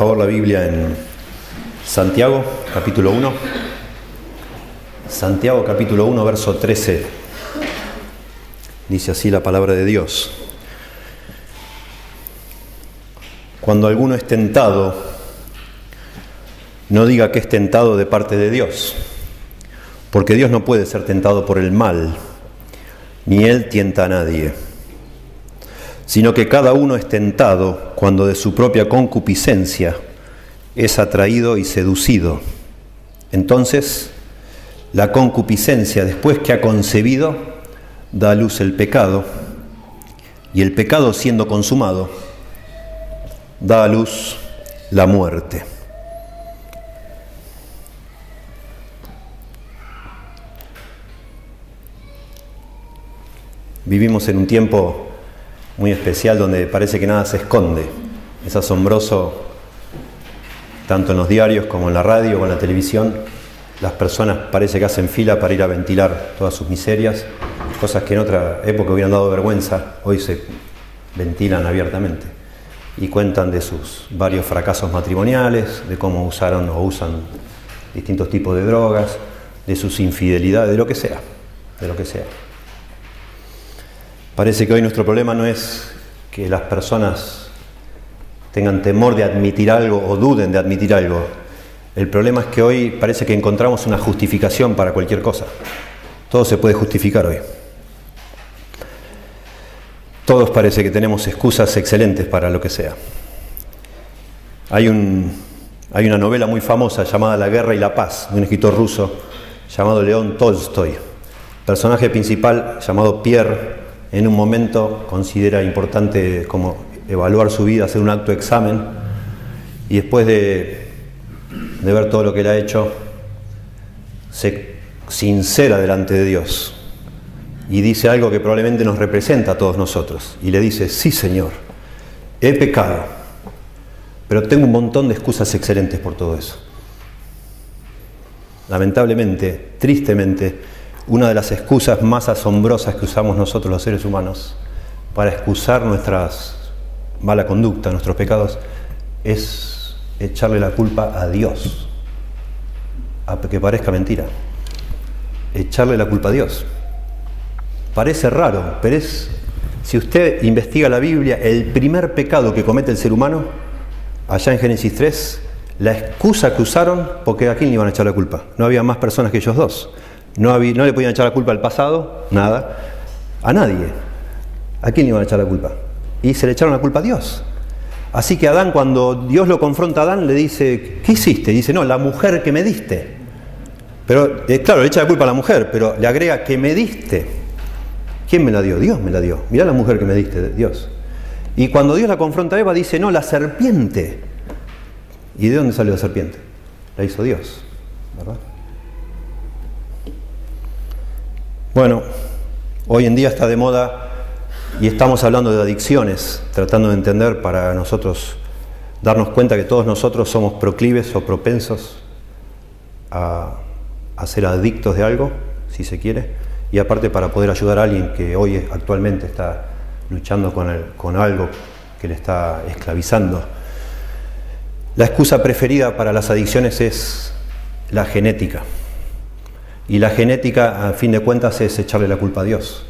favor la Biblia en Santiago, capítulo 1. Santiago, capítulo 1, verso 13. Dice así la palabra de Dios. Cuando alguno es tentado, no diga que es tentado de parte de Dios, porque Dios no puede ser tentado por el mal, ni Él tienta a nadie sino que cada uno es tentado cuando de su propia concupiscencia es atraído y seducido. Entonces, la concupiscencia, después que ha concebido, da a luz el pecado, y el pecado siendo consumado, da a luz la muerte. Vivimos en un tiempo muy especial donde parece que nada se esconde. Es asombroso, tanto en los diarios como en la radio o en la televisión, las personas parece que hacen fila para ir a ventilar todas sus miserias, cosas que en otra época hubieran dado vergüenza, hoy se ventilan abiertamente y cuentan de sus varios fracasos matrimoniales, de cómo usaron o usan distintos tipos de drogas, de sus infidelidades, de lo que sea, de lo que sea. Parece que hoy nuestro problema no es que las personas tengan temor de admitir algo o duden de admitir algo. El problema es que hoy parece que encontramos una justificación para cualquier cosa. Todo se puede justificar hoy. Todos parece que tenemos excusas excelentes para lo que sea. Hay, un, hay una novela muy famosa llamada La guerra y la paz, de un escritor ruso llamado León Tolstoy. Personaje principal llamado Pierre en un momento considera importante como evaluar su vida, hacer un acto examen, y después de, de ver todo lo que él ha hecho, se sincera delante de Dios y dice algo que probablemente nos representa a todos nosotros. Y le dice, sí Señor, he pecado, pero tengo un montón de excusas excelentes por todo eso. Lamentablemente, tristemente, una de las excusas más asombrosas que usamos nosotros los seres humanos para excusar nuestras mala conducta, nuestros pecados, es echarle la culpa a Dios, que parezca mentira, echarle la culpa a Dios. Parece raro, pero es, si usted investiga la Biblia, el primer pecado que comete el ser humano, allá en Génesis 3, la excusa que usaron, porque a quién le iban a echar la culpa. No había más personas que ellos dos. No, le podían echar la culpa al pasado, nada, a nadie. ¿A quién le iban a echar la culpa? Y se le echaron la culpa a Dios. Así que Adán, cuando Dios lo confronta a Adán, le dice, ¿qué hiciste? Dice, no, la mujer que me diste. Pero, eh, claro, le echa la culpa a la mujer, pero le agrega, que me diste. ¿Quién me la dio? Dios me la dio. Mirá la mujer que me diste, Dios. Y cuando Dios la confronta a Eva, dice, no, la serpiente. ¿Y de dónde salió la serpiente? La hizo Dios, ¿verdad? Bueno, hoy en día está de moda y estamos hablando de adicciones, tratando de entender para nosotros darnos cuenta que todos nosotros somos proclives o propensos a, ser adictos de algo, si se quiere, y aparte para poder ayudar a alguien que hoy actualmente está luchando con, con algo que le está esclavizando. La excusa preferida para las adicciones es la genética. Y la genética, a fin de cuentas, es echarle la culpa a Dios,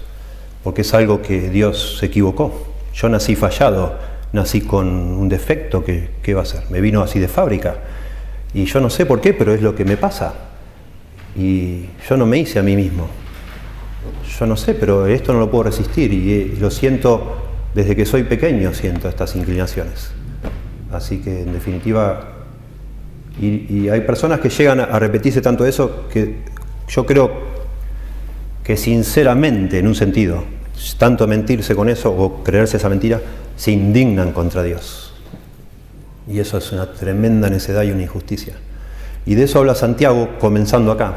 porque es algo que Dios se equivocó. Yo nací fallado, nací con un defecto, que, ¿qué va a ser? Me vino así de fábrica. Y yo no sé por qué, pero es lo que me pasa. Y yo no me hice a mí mismo. Yo no sé, pero esto no lo puedo resistir y, eh, lo siento desde que soy pequeño, siento estas inclinaciones. Así que en definitiva, y, hay personas que llegan a repetirse tanto eso que yo creo que sinceramente, en un sentido, tanto mentirse con eso o creerse esa mentira, se indignan contra Dios. Y eso es una tremenda necedad y una injusticia. Y de eso habla Santiago comenzando acá,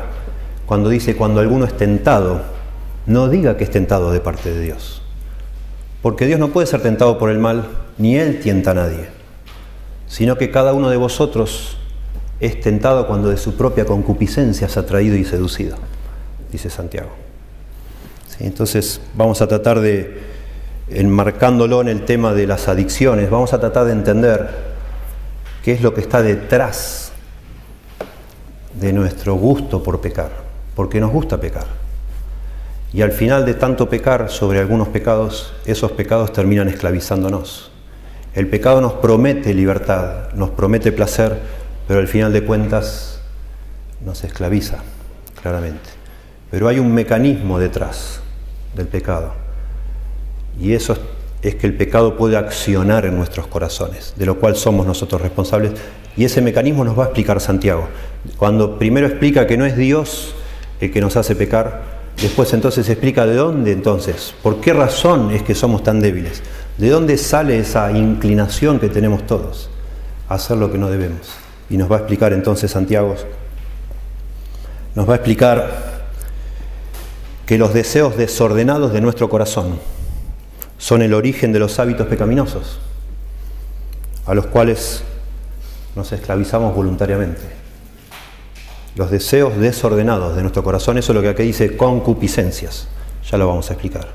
cuando dice, cuando alguno es tentado, no diga que es tentado de parte de Dios. Porque Dios no puede ser tentado por el mal, ni Él tienta a nadie, sino que cada uno de vosotros es tentado cuando de su propia concupiscencia ha atraído y seducido, dice Santiago. entonces vamos a tratar de, enmarcándolo en el tema de las adicciones, vamos a tratar de entender qué es lo que está detrás de nuestro gusto por pecar, porque nos gusta pecar. Y al final de tanto pecar sobre algunos pecados, esos pecados terminan esclavizándonos. El pecado nos promete libertad, nos promete placer, pero al final de cuentas nos esclaviza, claramente. Pero hay un mecanismo detrás del pecado. Y eso es que el pecado puede accionar en nuestros corazones, de lo cual somos nosotros responsables. Y ese mecanismo nos va a explicar Santiago. Cuando primero explica que no es Dios el que nos hace pecar, después entonces explica de dónde entonces, por qué razón es que somos tan débiles, de dónde sale esa inclinación que tenemos todos a hacer lo que no debemos. Y nos va a explicar entonces Santiago, nos va a explicar que los deseos desordenados de nuestro corazón, son el origen de los hábitos pecaminosos, a los cuales nos esclavizamos voluntariamente. Los deseos desordenados de nuestro corazón, eso es lo que aquí dice concupiscencias, ya lo vamos a explicar.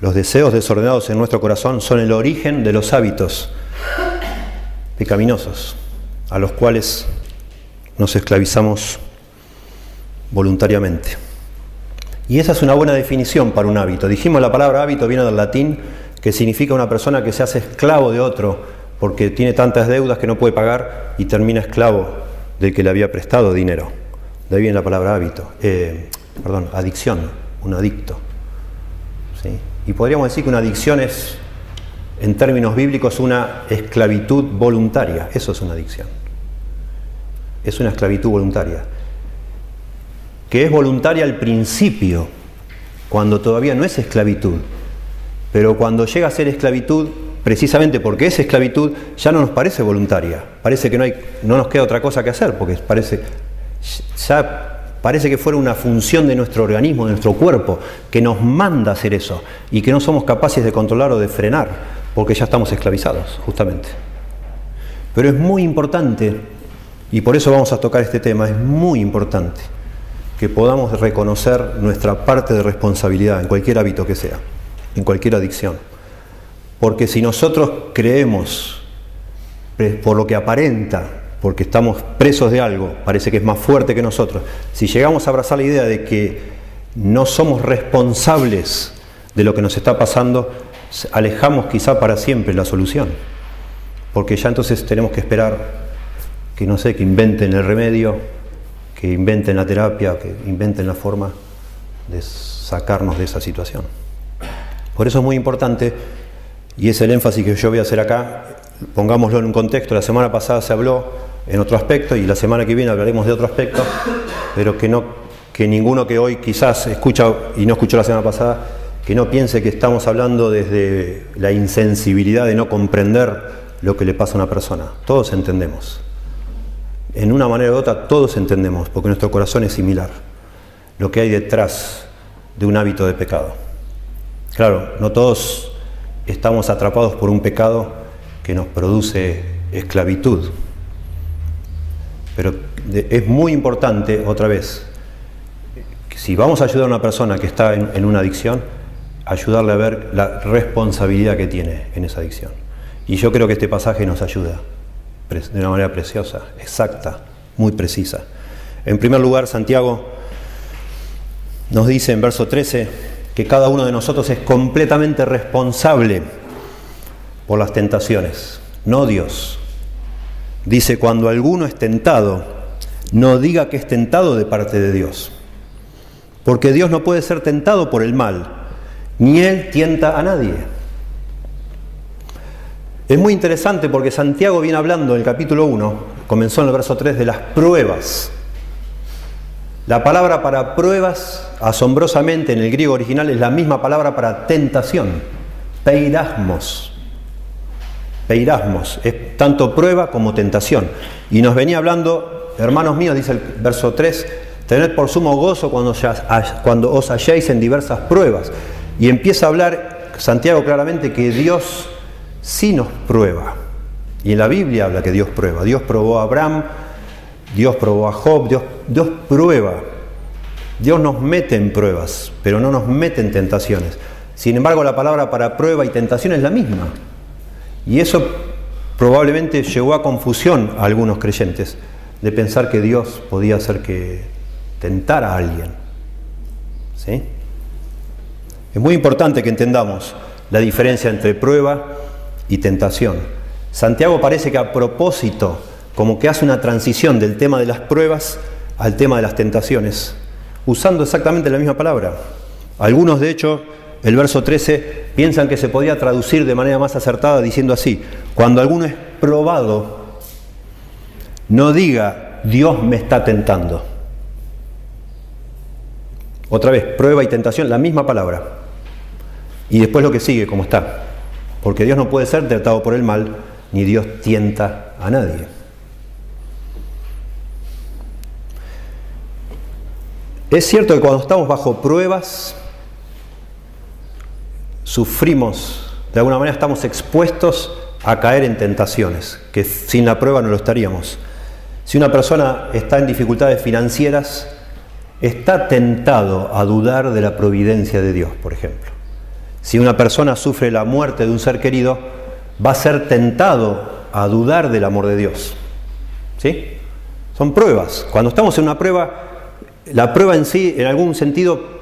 Los deseos desordenados en nuestro corazón son el origen de los hábitos pecaminosos, a los cuales nos esclavizamos voluntariamente. Y esa es una buena definición para un hábito. Dijimos la palabra hábito viene del latín, que significa una persona que se hace esclavo de otro porque tiene tantas deudas que no puede pagar y termina esclavo del que le había prestado dinero. De ahí viene la palabra hábito, eh, perdón, adicción, un adicto. Y podríamos decir que una adicción es, en términos bíblicos, una esclavitud voluntaria. Eso es una adicción. Es una esclavitud voluntaria que es voluntaria al principio, cuando todavía no es esclavitud. Pero cuando llega a ser esclavitud, precisamente porque es esclavitud, ya no nos parece voluntaria. Parece que no, hay, no nos queda otra cosa que hacer, porque parece, ya parece que fuera una función de nuestro organismo, de nuestro cuerpo, que nos manda hacer eso y que no somos capaces de controlar o de frenar, porque ya estamos esclavizados, justamente. Pero es muy importante, y por eso vamos a tocar este tema, es muy importante que podamos reconocer nuestra parte de responsabilidad en cualquier hábito que sea, en cualquier adicción. Porque si nosotros creemos, por lo que aparenta, porque estamos presos de algo, parece que es más fuerte que nosotros, si llegamos a abrazar la idea de que no somos responsables de lo que nos está pasando, alejamos quizá para siempre la solución. Porque ya entonces tenemos que esperar que no sé, que inventen el remedio, que inventen la terapia, que inventen la forma de sacarnos de esa situación. Por eso es muy importante, y es el énfasis que yo voy a hacer acá, pongámoslo en un contexto, la semana pasada se habló en otro aspecto y la semana que viene hablaremos de otro aspecto, pero que, no, que ninguno que hoy quizás escucha y no escuchó la semana pasada, que no piense que estamos hablando desde la insensibilidad de no comprender lo que le pasa a una persona. Todos entendemos en una manera u otra todos entendemos, porque nuestro corazón es similar, lo que hay detrás de un hábito de pecado. Claro, no todos estamos atrapados por un pecado que nos produce esclavitud, pero es muy importante, otra vez, si vamos a ayudar a una persona que está en, en una adicción, ayudarle a ver la responsabilidad que tiene en esa adicción. Y yo creo que este pasaje nos ayuda de una manera preciosa, exacta, muy precisa. En primer lugar, Santiago nos dice en verso 13 que cada uno de nosotros es completamente responsable por las tentaciones, no Dios. Dice, cuando alguno es tentado, no diga que es tentado de parte de Dios, porque Dios no puede ser tentado por el mal, ni Él tienta a nadie. Es muy interesante porque Santiago viene hablando en el capítulo 1, comenzó en el verso 3, de las pruebas. La palabra para pruebas, asombrosamente en el griego original, es la misma palabra para tentación, peirasmos. Peirasmos, es tanto prueba como tentación. Y nos venía hablando, hermanos míos, dice el verso 3, tened por sumo gozo cuando, cuando os halléis en diversas pruebas. Y empieza a hablar Santiago claramente que Dios sí nos prueba. Y en la Biblia habla que Dios prueba. Dios probó a Abraham, Dios probó a Job, Dios, prueba. Dios nos mete en pruebas, pero no nos mete en tentaciones. Sin embargo, la palabra para prueba y tentación es la misma. Y eso probablemente llegó a confusión a algunos creyentes de pensar que Dios podía hacer que tentara a alguien. ¿Sí? Es muy importante que entendamos la diferencia entre prueba y tentación. Santiago parece que a propósito, como que hace una transición del tema de las pruebas al tema de las tentaciones, usando exactamente la misma palabra. Algunos, de hecho, el verso 13, piensan que se podía traducir de manera más acertada diciendo así, cuando alguno es probado, no diga, Dios me está tentando. Otra vez, prueba y tentación, la misma palabra. Y después lo que sigue, como está. Porque Dios no puede ser tratado por el mal, ni Dios tienta a nadie. Es cierto que cuando estamos bajo pruebas, sufrimos, de alguna manera estamos expuestos a caer en tentaciones, que sin la prueba no lo estaríamos. Si una persona está en dificultades financieras, está tentado a dudar de la providencia de Dios, por ejemplo. Si una persona sufre la muerte de un ser querido, va a ser tentado a dudar del amor de Dios. ¿Sí? Son pruebas. Cuando estamos en una prueba, la prueba en sí, en algún sentido,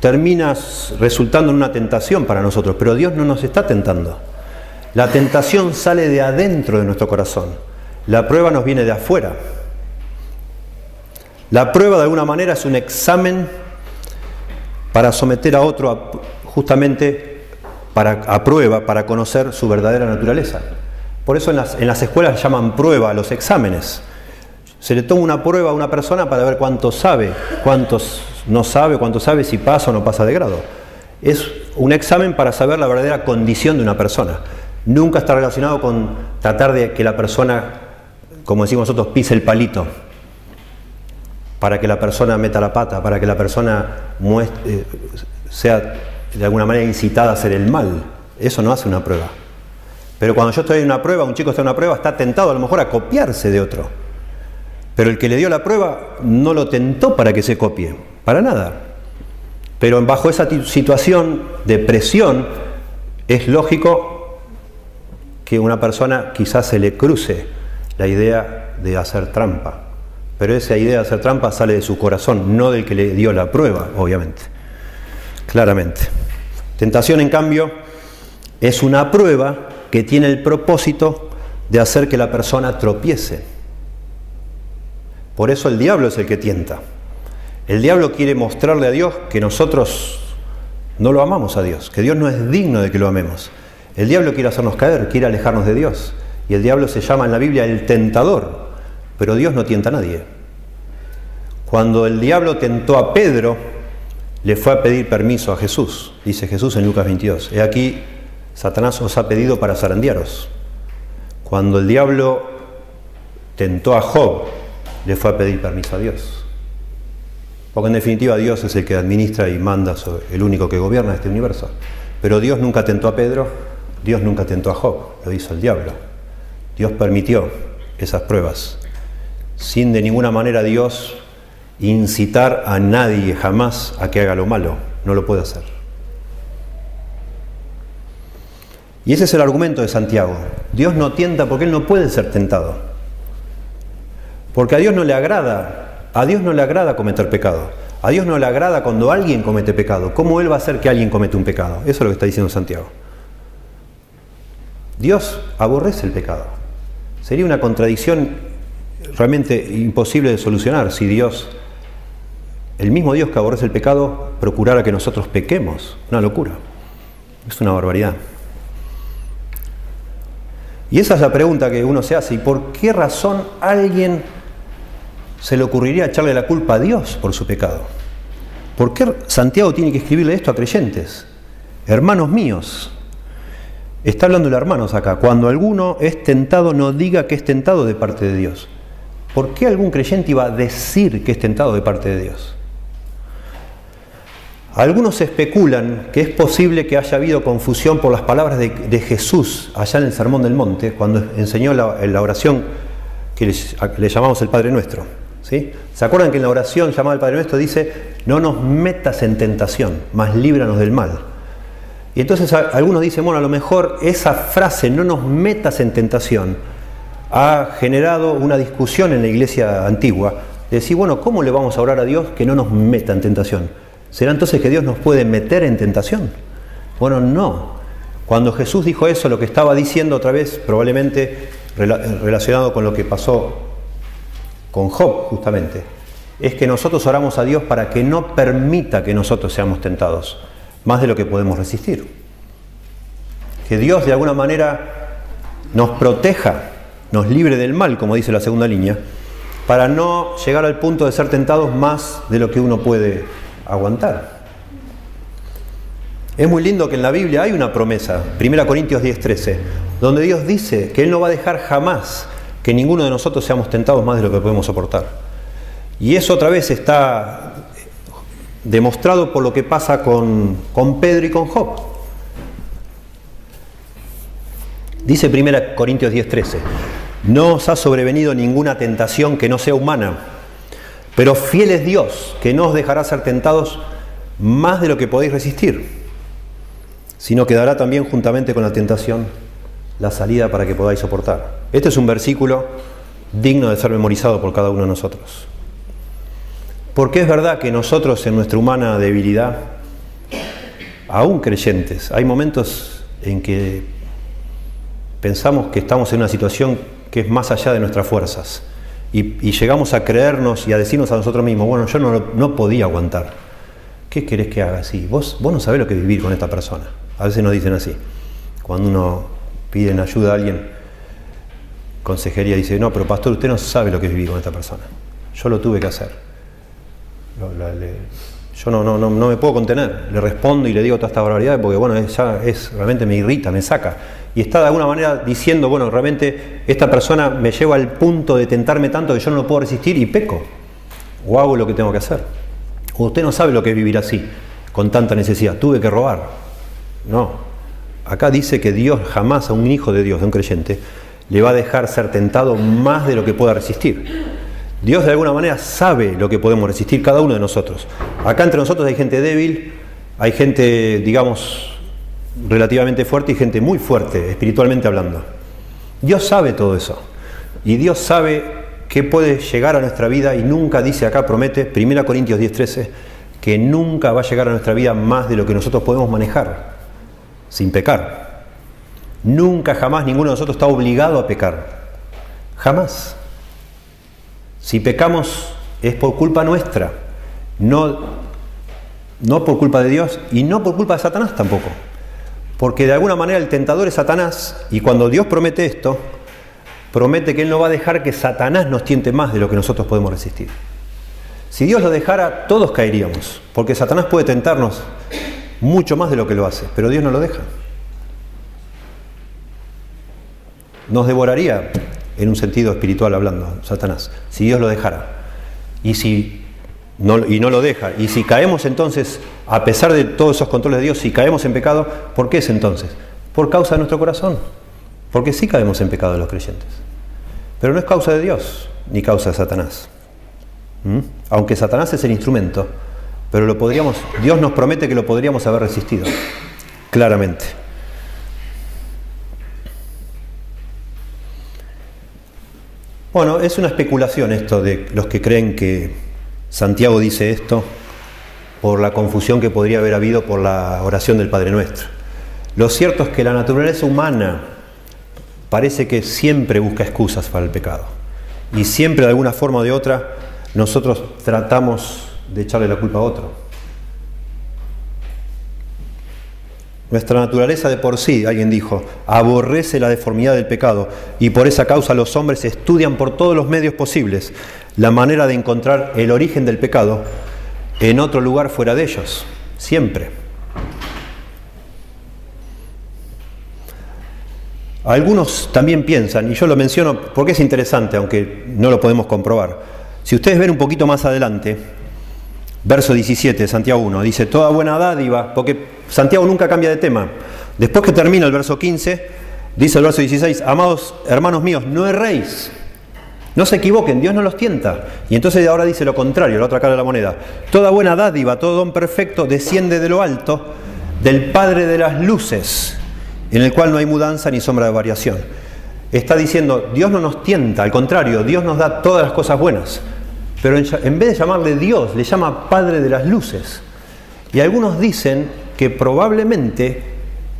termina resultando en una tentación para nosotros, pero Dios no nos está tentando. La tentación sale de adentro de nuestro corazón. La prueba nos viene de afuera. La prueba de alguna manera es un examen para someter a otro justamente para, a prueba, para conocer su verdadera naturaleza. Por eso en las, en las escuelas llaman prueba a los exámenes. Se le toma una prueba a una persona para ver cuánto sabe, cuántos no sabe, cuánto sabe si pasa o no pasa de grado. Es un examen para saber la verdadera condición de una persona. Nunca está relacionado con tratar de que la persona, como decimos nosotros, pise el palito, para que la persona meta la pata, para que la persona eh, sea de alguna manera incitada a hacer el mal. Eso no hace una prueba. Pero cuando yo estoy en una prueba, un chico está en una prueba, está tentado a lo mejor a copiarse de otro. Pero el que le dio la prueba no lo tentó para que se copie, para nada. Pero bajo esa situación de presión es lógico que una persona quizás se le cruce la idea de hacer trampa. Pero esa idea de hacer trampa sale de su corazón, no del que le dio la prueba, obviamente. Claramente. Tentación, en cambio, es una prueba que tiene el propósito de hacer que la persona tropiece. Por eso el diablo es el que tienta. El diablo quiere mostrarle a Dios que nosotros no lo amamos a Dios, que Dios no es digno de que lo amemos. El diablo quiere hacernos caer, quiere alejarnos de Dios. Y el diablo se llama en la Biblia el tentador, pero Dios no tienta a nadie. Cuando el diablo tentó a Pedro, le fue a pedir permiso a Jesús, dice Jesús en Lucas 22. He aquí, Satanás os ha pedido para zarandearos. Cuando el diablo tentó a Job, le fue a pedir permiso a Dios. Porque en definitiva Dios es el que administra y manda, el único que gobierna este universo. Pero Dios nunca tentó a Pedro, Dios nunca tentó a Job, lo hizo el diablo. Dios permitió esas pruebas. Sin de ninguna manera Dios incitar a nadie jamás a que haga lo malo, no lo puede hacer. Y ese es el argumento de Santiago. Dios no tienta porque Él no puede ser tentado. Porque a Dios no le agrada, a Dios no le agrada cometer pecado. A Dios no le agrada cuando alguien comete pecado. ¿Cómo Él va a hacer que alguien cometa un pecado? Eso es lo que está diciendo Santiago. Dios aborrece el pecado. Sería una contradicción realmente imposible de solucionar si Dios, el mismo Dios que aborrece el pecado, procurara que nosotros pequemos. Una locura. Es una barbaridad. Y esa es la pregunta que uno se hace. ¿Y por qué razón alguien se le ocurriría echarle la culpa a Dios por su pecado? ¿Por qué Santiago tiene que escribirle esto a creyentes? Hermanos míos, está hablando de hermanos acá. Cuando alguno es tentado, no diga que es tentado de parte de Dios. ¿Por qué algún creyente iba a decir que es tentado de parte de Dios? Algunos especulan que es posible que haya habido confusión por las palabras de, Jesús allá en el Sermón del Monte, cuando enseñó la, oración que le, llamamos el Padre Nuestro. ¿sí? ¿Se acuerdan que en la oración llamada el Padre Nuestro dice, no nos metas en tentación, mas líbranos del mal? Y entonces algunos dicen, bueno, a lo mejor esa frase, no nos metas en tentación, ha generado una discusión en la iglesia antigua, de decir, bueno, ¿cómo le vamos a orar a Dios que no nos meta en tentación? ¿Será entonces que Dios nos puede meter en tentación? Bueno, no. Cuando Jesús dijo eso, lo que estaba diciendo otra vez, probablemente relacionado con lo que pasó con Job, justamente, es que nosotros oramos a Dios para que no permita que nosotros seamos tentados, más de lo que podemos resistir. Que Dios de alguna manera nos proteja, nos libre del mal, como dice la segunda línea, para no llegar al punto de ser tentados más de lo que uno puede aguantar. Es muy lindo que en la Biblia hay una promesa, 1 Corintios 10:13, donde Dios dice que Él no va a dejar jamás que ninguno de nosotros seamos tentados más de lo que podemos soportar. Y eso otra vez está demostrado por lo que pasa con, con Pedro y con Job. Dice 1 Corintios 10:13, no os ha sobrevenido ninguna tentación que no sea humana, pero fiel es Dios, que no os dejará ser tentados más de lo que podéis resistir sino que dará también juntamente con la tentación la salida para que podáis soportar. Este es un versículo digno de ser memorizado por cada uno de nosotros. Porque es verdad que nosotros en nuestra humana debilidad, aún creyentes, hay momentos en que pensamos que estamos en una situación que es más allá de nuestras fuerzas y, llegamos a creernos y a decirnos a nosotros mismos, bueno, yo no, no podía aguantar. ¿Qué querés que haga así? Vos, vos no sabés lo que es vivir con esta persona. A veces nos dicen así. Cuando uno pide ayuda a alguien, consejería dice, no, pero pastor, usted no sabe lo que es vivir con esta persona. Yo lo tuve que hacer. Yo no, no, no, no, me puedo contener. Le respondo y le digo toda esta barbaridad porque, bueno, ya es, realmente me irrita, me saca. Y está de alguna manera diciendo, bueno, realmente esta persona me lleva al punto de tentarme tanto que yo no lo puedo resistir y peco. O hago lo que tengo que hacer. O usted no sabe lo que es vivir así, con tanta necesidad. Tuve que robar. No. Acá dice que Dios jamás a un hijo de Dios, de un creyente, le va a dejar ser tentado más de lo que pueda resistir. Dios de alguna manera sabe lo que podemos resistir cada uno de nosotros. Acá entre nosotros hay gente débil, hay gente, digamos, relativamente fuerte y gente muy fuerte, espiritualmente hablando. Dios sabe todo eso. Y Dios sabe qué puede llegar a nuestra vida y nunca dice acá, promete, 1 Corintios 10:13, que nunca va a llegar a nuestra vida más de lo que nosotros podemos manejar sin pecar. Nunca, jamás ninguno de nosotros está obligado a pecar. Jamás. Si pecamos es por culpa nuestra, no, no por culpa de Dios y no por culpa de Satanás tampoco. Porque de alguna manera el tentador es Satanás y cuando Dios promete esto, promete que Él no va a dejar que Satanás nos tiente más de lo que nosotros podemos resistir. Si Dios lo dejara, todos caeríamos, porque Satanás puede tentarnos mucho más de lo que lo hace, pero Dios no lo deja. Nos devoraría, en un sentido espiritual hablando, Satanás, si Dios lo dejara. Y si no, y no lo deja. Y si caemos entonces, a pesar de todos esos controles de Dios, si caemos en pecado, ¿por qué es entonces? Por causa de nuestro corazón. Porque sí caemos en pecado los creyentes. Pero no es causa de Dios, ni causa de Satanás. Aunque Satanás es el instrumento, pero lo podríamos, Dios nos promete que lo podríamos haber resistido, claramente. Bueno, es una especulación esto de los que creen que Santiago dice esto por la confusión que podría haber habido por la oración del Padre Nuestro. Lo cierto es que la naturaleza humana parece que siempre busca excusas para el pecado. Y siempre de alguna forma o de otra nosotros tratamos de echarle la culpa a otro. Nuestra naturaleza de por sí, alguien dijo, aborrece la deformidad del pecado y por esa causa los hombres estudian por todos los medios posibles la manera de encontrar el origen del pecado en otro lugar fuera de ellos, siempre. Algunos también piensan, y yo lo menciono porque es interesante, aunque no lo podemos comprobar, si ustedes ven un poquito más adelante, verso 17, Santiago 1, dice, toda buena dádiva, porque Santiago nunca cambia de tema. Después que termina el verso 15, dice el verso 16, amados hermanos míos, no erréis. No se equivoquen, Dios no los tienta. Y entonces ahora dice lo contrario, la otra cara de la moneda. Toda buena dádiva, todo don perfecto desciende de lo alto, del Padre de las luces, en el cual no hay mudanza ni sombra de variación. Está diciendo, Dios no nos tienta, al contrario, Dios nos da todas las cosas buenas. Pero en vez de llamarle Dios, le llama Padre de las luces. Y algunos dicen que probablemente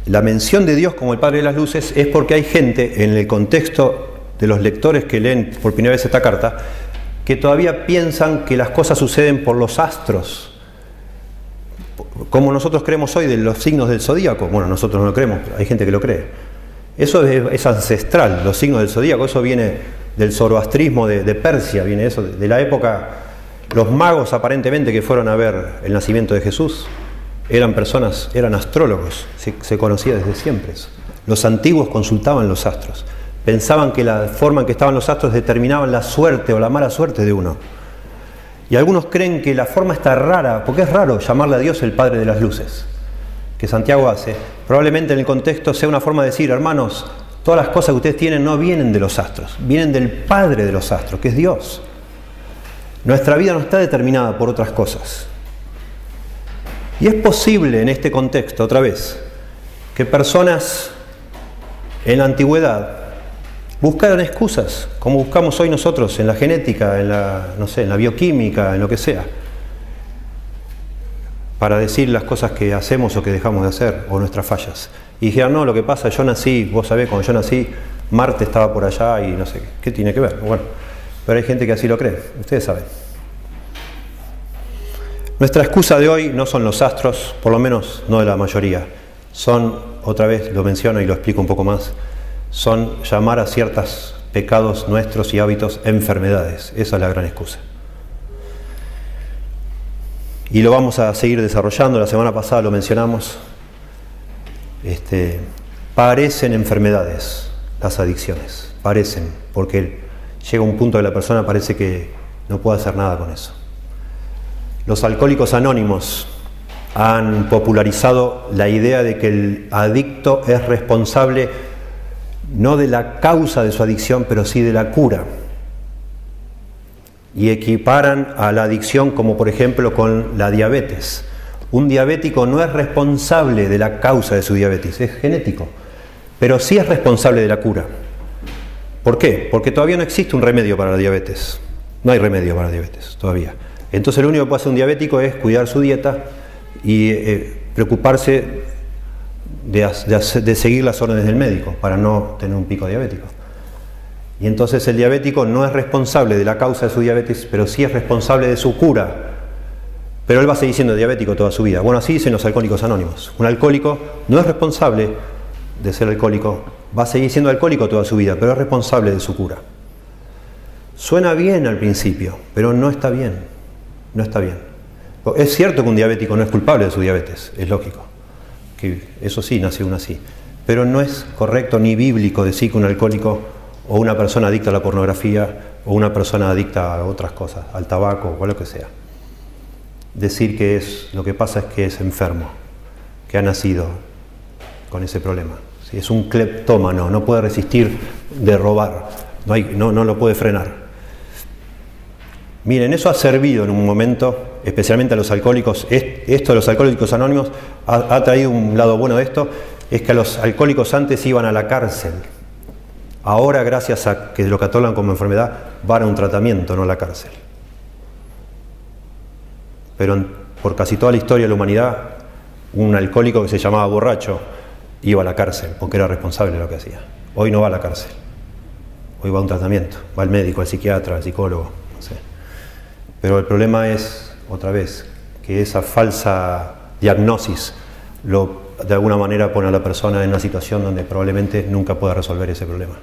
la mención de Dios como el Padre de las luces es porque hay gente en el contexto de los lectores que leen por primera vez esta carta que todavía piensan que las cosas suceden por los astros, como nosotros creemos hoy de los signos del zodíaco. Bueno, nosotros no lo creemos, hay gente que lo cree. Eso es, ancestral, los signos del zodíaco, eso viene del zoroastrismo de, Persia, viene eso, de la época, los magos aparentemente que fueron a ver el nacimiento de Jesús, eran personas, eran astrólogos, se, conocía desde siempre. Los antiguos consultaban los astros, pensaban que la forma en que estaban los astros determinaban la suerte o la mala suerte de uno. Y algunos creen que la forma está rara, porque es raro llamarle a Dios el Padre de las Luces, que Santiago hace. Probablemente en el contexto sea una forma de decir, hermanos, todas las cosas que ustedes tienen no vienen de los astros, vienen del Padre de los astros, que es Dios. Nuestra vida no está determinada por otras cosas. Y es posible en este contexto, otra vez, que personas en la antigüedad buscaron excusas, como buscamos hoy nosotros en la genética, en la, no sé, en la bioquímica, en lo que sea, para decir las cosas que hacemos o que dejamos de hacer, o nuestras fallas. Y dijeron, no, lo que pasa, yo nací, vos sabés, cuando yo nací, Marte estaba por allá y no sé, ¿qué tiene que ver? Bueno, pero hay gente que así lo cree, ustedes saben. Nuestra excusa de hoy no son los astros, por lo menos no de la mayoría, son, otra vez lo menciono y lo explico un poco más, son llamar a ciertos pecados nuestros y hábitos enfermedades. Esa es la gran excusa. Y lo vamos a seguir desarrollando, la semana pasada lo mencionamos. Este, parecen enfermedades las adicciones, parecen, porque llega un punto de la persona parece que no puede hacer nada con eso. Los alcohólicos anónimos han popularizado la idea de que el adicto es responsable no de la causa de su adicción, pero sí de la cura. Y equiparan a la adicción como por ejemplo con la diabetes. Un diabético no es responsable de la causa de su diabetes, es genético, pero sí es responsable de la cura. ¿Por qué? Porque todavía no existe un remedio para la diabetes. No hay remedio para la diabetes todavía. Entonces lo único que puede hacer un diabético es cuidar su dieta y eh, preocuparse de, seguir las órdenes del médico para no tener un pico diabético. Y entonces el diabético no es responsable de la causa de su diabetes, pero sí es responsable de su cura. Pero él va a seguir siendo diabético toda su vida. Bueno, así dicen los alcohólicos anónimos. Un alcohólico no es responsable de ser alcohólico, va a seguir siendo alcohólico toda su vida, pero es responsable de su cura. Suena bien al principio, pero no está bien. No está bien. Es cierto que un diabético no es culpable de su diabetes, es lógico que eso sí, nació uno así. Pero no es correcto ni bíblico decir que un alcohólico o una persona adicta a la pornografía o una persona adicta a otras cosas, al tabaco o lo que sea. Decir que es, lo que pasa es que es enfermo, que ha nacido con ese problema. Es un cleptómano, no puede resistir de robar, no, hay, no, no lo puede frenar. Miren, eso ha servido en un momento, especialmente a los alcohólicos, esto de los alcohólicos anónimos ha, traído un lado bueno de esto, es que a los alcohólicos antes iban a la cárcel. Ahora, gracias a que lo catalogan como enfermedad, van a un tratamiento, no a la cárcel. Pero por casi toda la historia de la humanidad, un alcohólico que se llamaba borracho iba a la cárcel porque era responsable de lo que hacía. Hoy no va a la cárcel. Hoy va a un tratamiento. Va al médico, al psiquiatra, al psicólogo. Pero el problema es, otra vez, que esa falsa diagnosis de alguna manera pone a la persona en una situación donde probablemente nunca pueda resolver ese problema,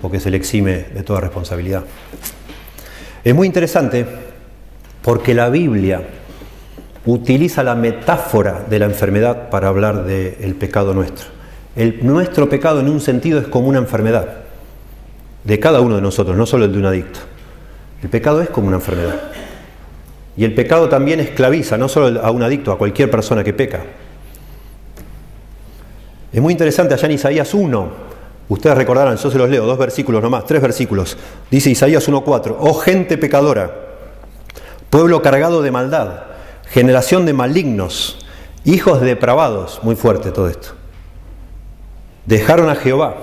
porque se le exime de toda responsabilidad. Es muy interesante porque la Biblia utiliza la metáfora de la enfermedad para hablar del pecado nuestro. El, nuestro pecado en un sentido es como una enfermedad de cada uno de nosotros, no solo el de un adicto. El pecado es como una enfermedad. Y el pecado también esclaviza, no solo a un adicto, a cualquier persona que peca. Es muy interesante allá en Isaías 1, ustedes recordarán, yo se los leo, dos versículos nomás, tres versículos. Dice Isaías 1.4, oh gente pecadora, pueblo cargado de maldad, generación de malignos, Hijos depravados, muy fuerte todo esto. Dejaron a Jehová,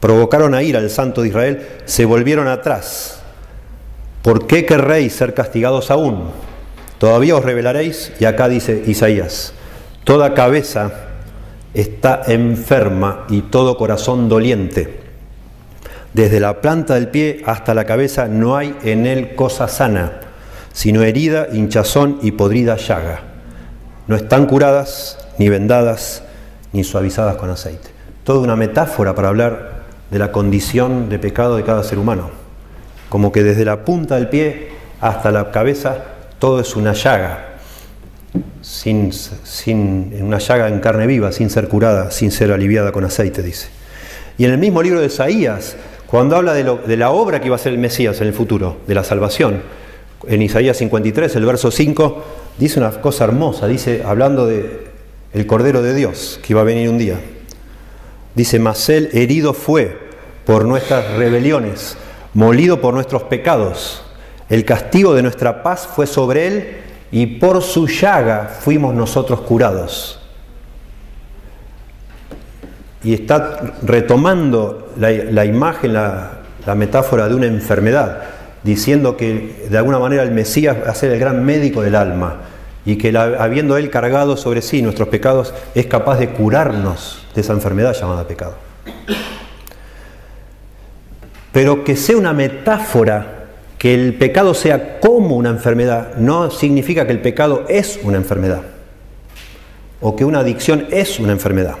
provocaron a ir al Santo de Israel, se volvieron atrás. ¿Por qué querréis ser castigados aún? Todavía os revelaréis, y acá dice Isaías, toda cabeza está enferma y todo corazón doliente. Desde la planta del pie hasta la cabeza no hay en él cosa sana, sino herida, hinchazón y podrida llaga. No están curadas, ni vendadas, ni suavizadas con aceite. Toda una metáfora para hablar de la condición de pecado de cada ser humano. Como que desde la punta del pie hasta la cabeza todo es una llaga, sin, sin, una llaga en carne viva, sin ser curada, sin ser aliviada con aceite, dice. Y en el mismo libro de Isaías, cuando habla de, de la obra que iba a ser el Mesías en el futuro, de la salvación, en Isaías 53, el verso 5, dice una cosa hermosa, dice, hablando de el Cordero de Dios, que iba a venir un día. Dice, mas él herido fue por nuestras rebeliones, molido por nuestros pecados. El castigo de nuestra paz fue sobre él y por su llaga fuimos nosotros curados. Y está retomando la, imagen, la, metáfora de una enfermedad, diciendo que de alguna manera el Mesías va a ser el gran médico del alma y que habiendo él cargado sobre sí nuestros pecados es capaz de curarnos de esa enfermedad llamada pecado. Pero que sea una metáfora que el pecado sea como una enfermedad no significa que el pecado es una enfermedad o que una adicción es una enfermedad.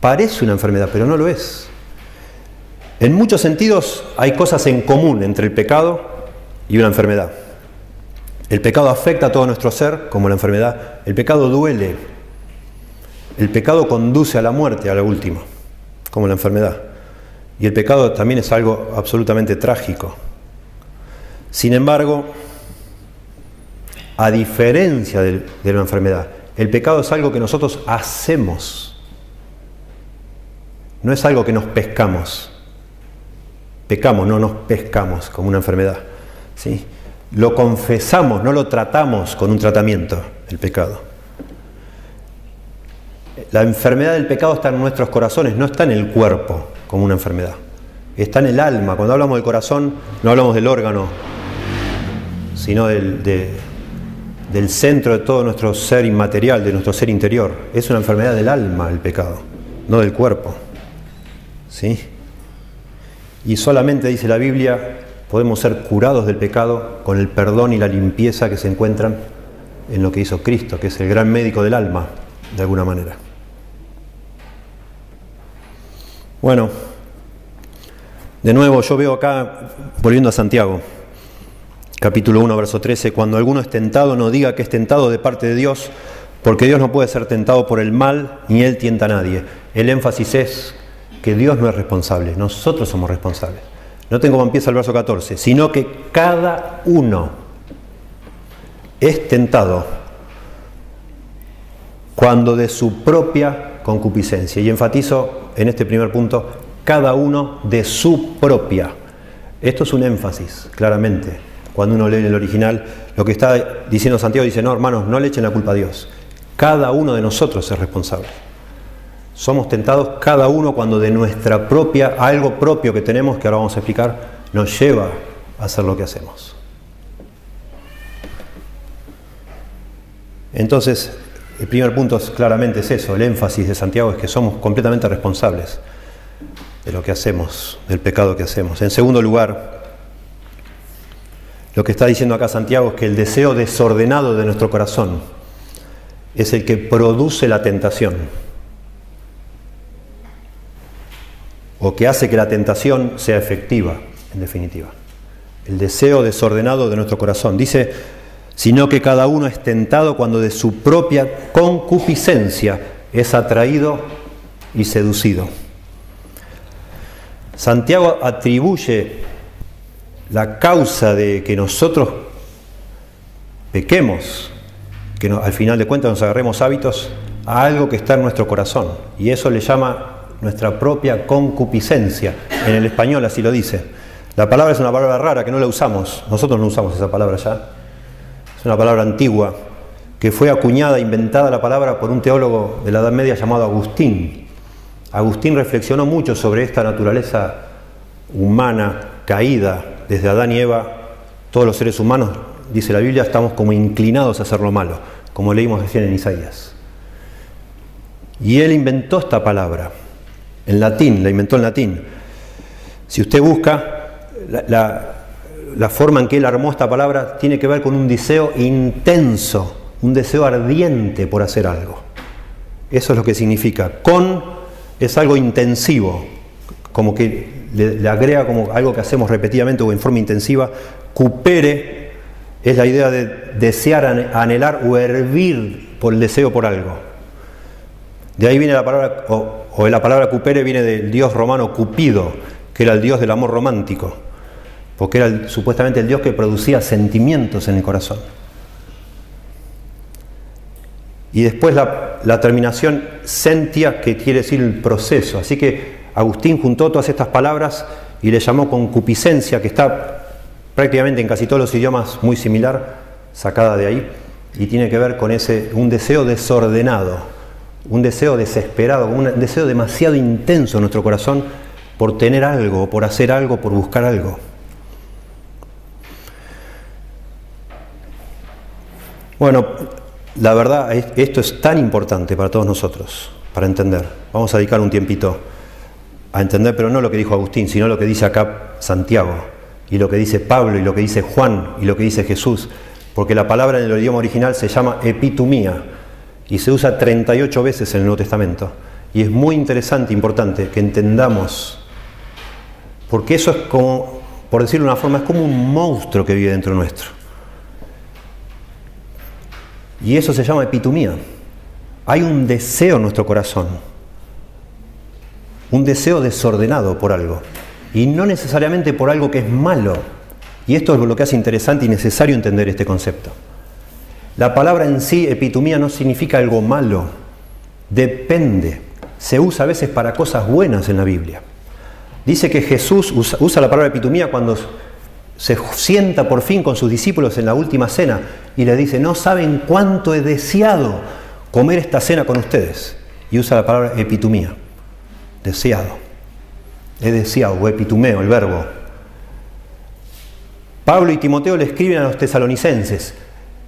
Parece una enfermedad, pero no lo es. En muchos sentidos hay cosas en común entre el pecado y una enfermedad. El pecado afecta a todo nuestro ser como la enfermedad. El pecado duele. El pecado conduce a la muerte, a la última, como la enfermedad. Y el pecado también es algo absolutamente trágico. Sin embargo, a diferencia de, la enfermedad, el pecado es algo que nosotros hacemos, no es algo que nos pescamos. Pecamos, no nos pescamos como una enfermedad. ¿sí? Lo confesamos, no lo tratamos con un tratamiento, el pecado. La enfermedad del pecado está en nuestros corazones, no está en el cuerpo como una enfermedad. Está en el alma. Cuando hablamos del corazón, no hablamos del órgano sino del, del centro de todo nuestro ser inmaterial, de nuestro ser interior. Es una enfermedad del alma el pecado, no del cuerpo. ¿Sí? Y solamente, dice la Biblia, podemos ser curados del pecado con el perdón y la limpieza que se encuentran en lo que hizo Cristo, que es el gran médico del alma, de alguna manera. Bueno, de nuevo yo veo acá, volviendo a Santiago, capítulo 1, verso 13, cuando alguno es tentado, no diga que es tentado de parte de Dios, porque Dios no puede ser tentado por el mal, ni Él tienta a nadie. El énfasis es que Dios no es responsable, nosotros somos responsables. No tengo como empieza el verso 14, sino que cada uno es tentado cuando de su propia concupiscencia. Y enfatizo en este primer punto, cada uno de su propia. Esto es un énfasis, claramente cuando uno lee en el original, lo que está diciendo Santiago dice, no, hermanos, no le echen la culpa a Dios. Cada uno de nosotros es responsable. Somos tentados cada uno cuando de nuestra propia, algo propio que tenemos, que ahora vamos a explicar, nos lleva a hacer lo que hacemos. Entonces, el primer punto es, claramente es eso, el énfasis de Santiago es que somos completamente responsables de lo que hacemos, del pecado que hacemos. En segundo lugar, lo que está diciendo acá Santiago es que el deseo desordenado de nuestro corazón es el que produce la tentación. O que hace que la tentación sea efectiva, en definitiva. El deseo desordenado de nuestro corazón. Dice, sino que cada uno es tentado cuando de su propia concupiscencia es atraído y seducido. Santiago atribuye la causa de que nosotros pequemos, que al final de cuentas nos agarremos hábitos, a algo que está en nuestro corazón. Y eso le llama nuestra propia concupiscencia. En el español así lo dice. La palabra es una palabra rara que no la usamos. Nosotros no usamos esa palabra ya. Es una palabra antigua que fue acuñada, inventada la palabra por un teólogo de la Edad Media llamado Agustín. Agustín reflexionó mucho sobre esta naturaleza humana caída desde Adán y Eva. Todos los seres humanos, dice la Biblia, estamos como inclinados a hacer lo malo, como leímos recién en Isaías. Y él inventó esta palabra, en latín, la inventó en latín. Si usted busca, la, forma en que él armó esta palabra tiene que ver con un deseo intenso un deseo ardiente por hacer algo. Eso es lo que significa. Con es algo intensivo, como que le, agrega como algo que hacemos repetidamente o en forma intensiva. Cupere es la idea de desear, anhelar o hervir por el deseo por algo. De ahí viene la palabra, o la palabra cupere viene del dios romano Cupido, que era el dios del amor romántico, porque era supuestamente el dios que producía sentimientos en el corazón. Y después la, terminación sentia, que quiere decir el proceso. Así que Agustín juntó todas estas palabras y le llamó concupiscencia, que está prácticamente en casi todos los idiomas muy similar, sacada de ahí, y tiene que ver con ese, un deseo desordenado, un deseo desesperado, un deseo demasiado intenso en nuestro corazón por tener algo, por hacer algo, por buscar algo. Bueno, la verdad, esto es tan importante para todos nosotros, para entender. Vamos a dedicar un tiempito a entender, pero no lo que dijo Agustín, sino lo que dice acá Santiago, y lo que dice Pablo, y lo que dice Juan, y lo que dice Jesús, porque la palabra en el idioma original se llama epitumía, y se usa 38 veces en el Nuevo Testamento. Y es muy interesante, importante, que entendamos, porque eso es como, por decirlo de una forma, es como un monstruo que vive dentro nuestro. Y eso se llama epitumía. Hay un deseo en nuestro corazón, un deseo desordenado por algo, y no necesariamente por algo que es malo. Y esto es lo que hace interesante y necesario entender este concepto. La palabra en sí, epitumía, no significa algo malo, depende. Se usa a veces para cosas buenas en la Biblia. Dice que Jesús usa, la palabra epitumía cuando se sienta por fin con sus discípulos en la última cena y le dice, no saben cuánto he deseado comer esta cena con ustedes. Y usa la palabra epitumía, deseado. He deseado, o epitumeo, el verbo. Pablo y Timoteo le escriben a los tesalonicenses,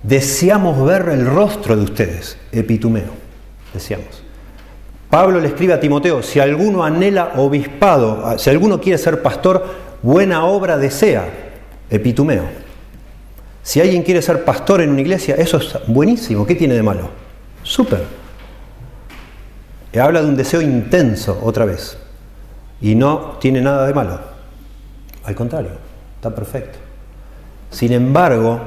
deseamos ver el rostro de ustedes, epitumeo, deseamos. Pablo le escribe a Timoteo, si alguno anhela obispado, si alguno quiere ser pastor, buena obra desea, epitumeo. Si alguien quiere ser pastor en una iglesia, eso es buenísimo. ¿Qué tiene de malo? Súper. Habla de un deseo intenso otra vez. Y no tiene nada de malo. Al contrario, está perfecto. Sin embargo,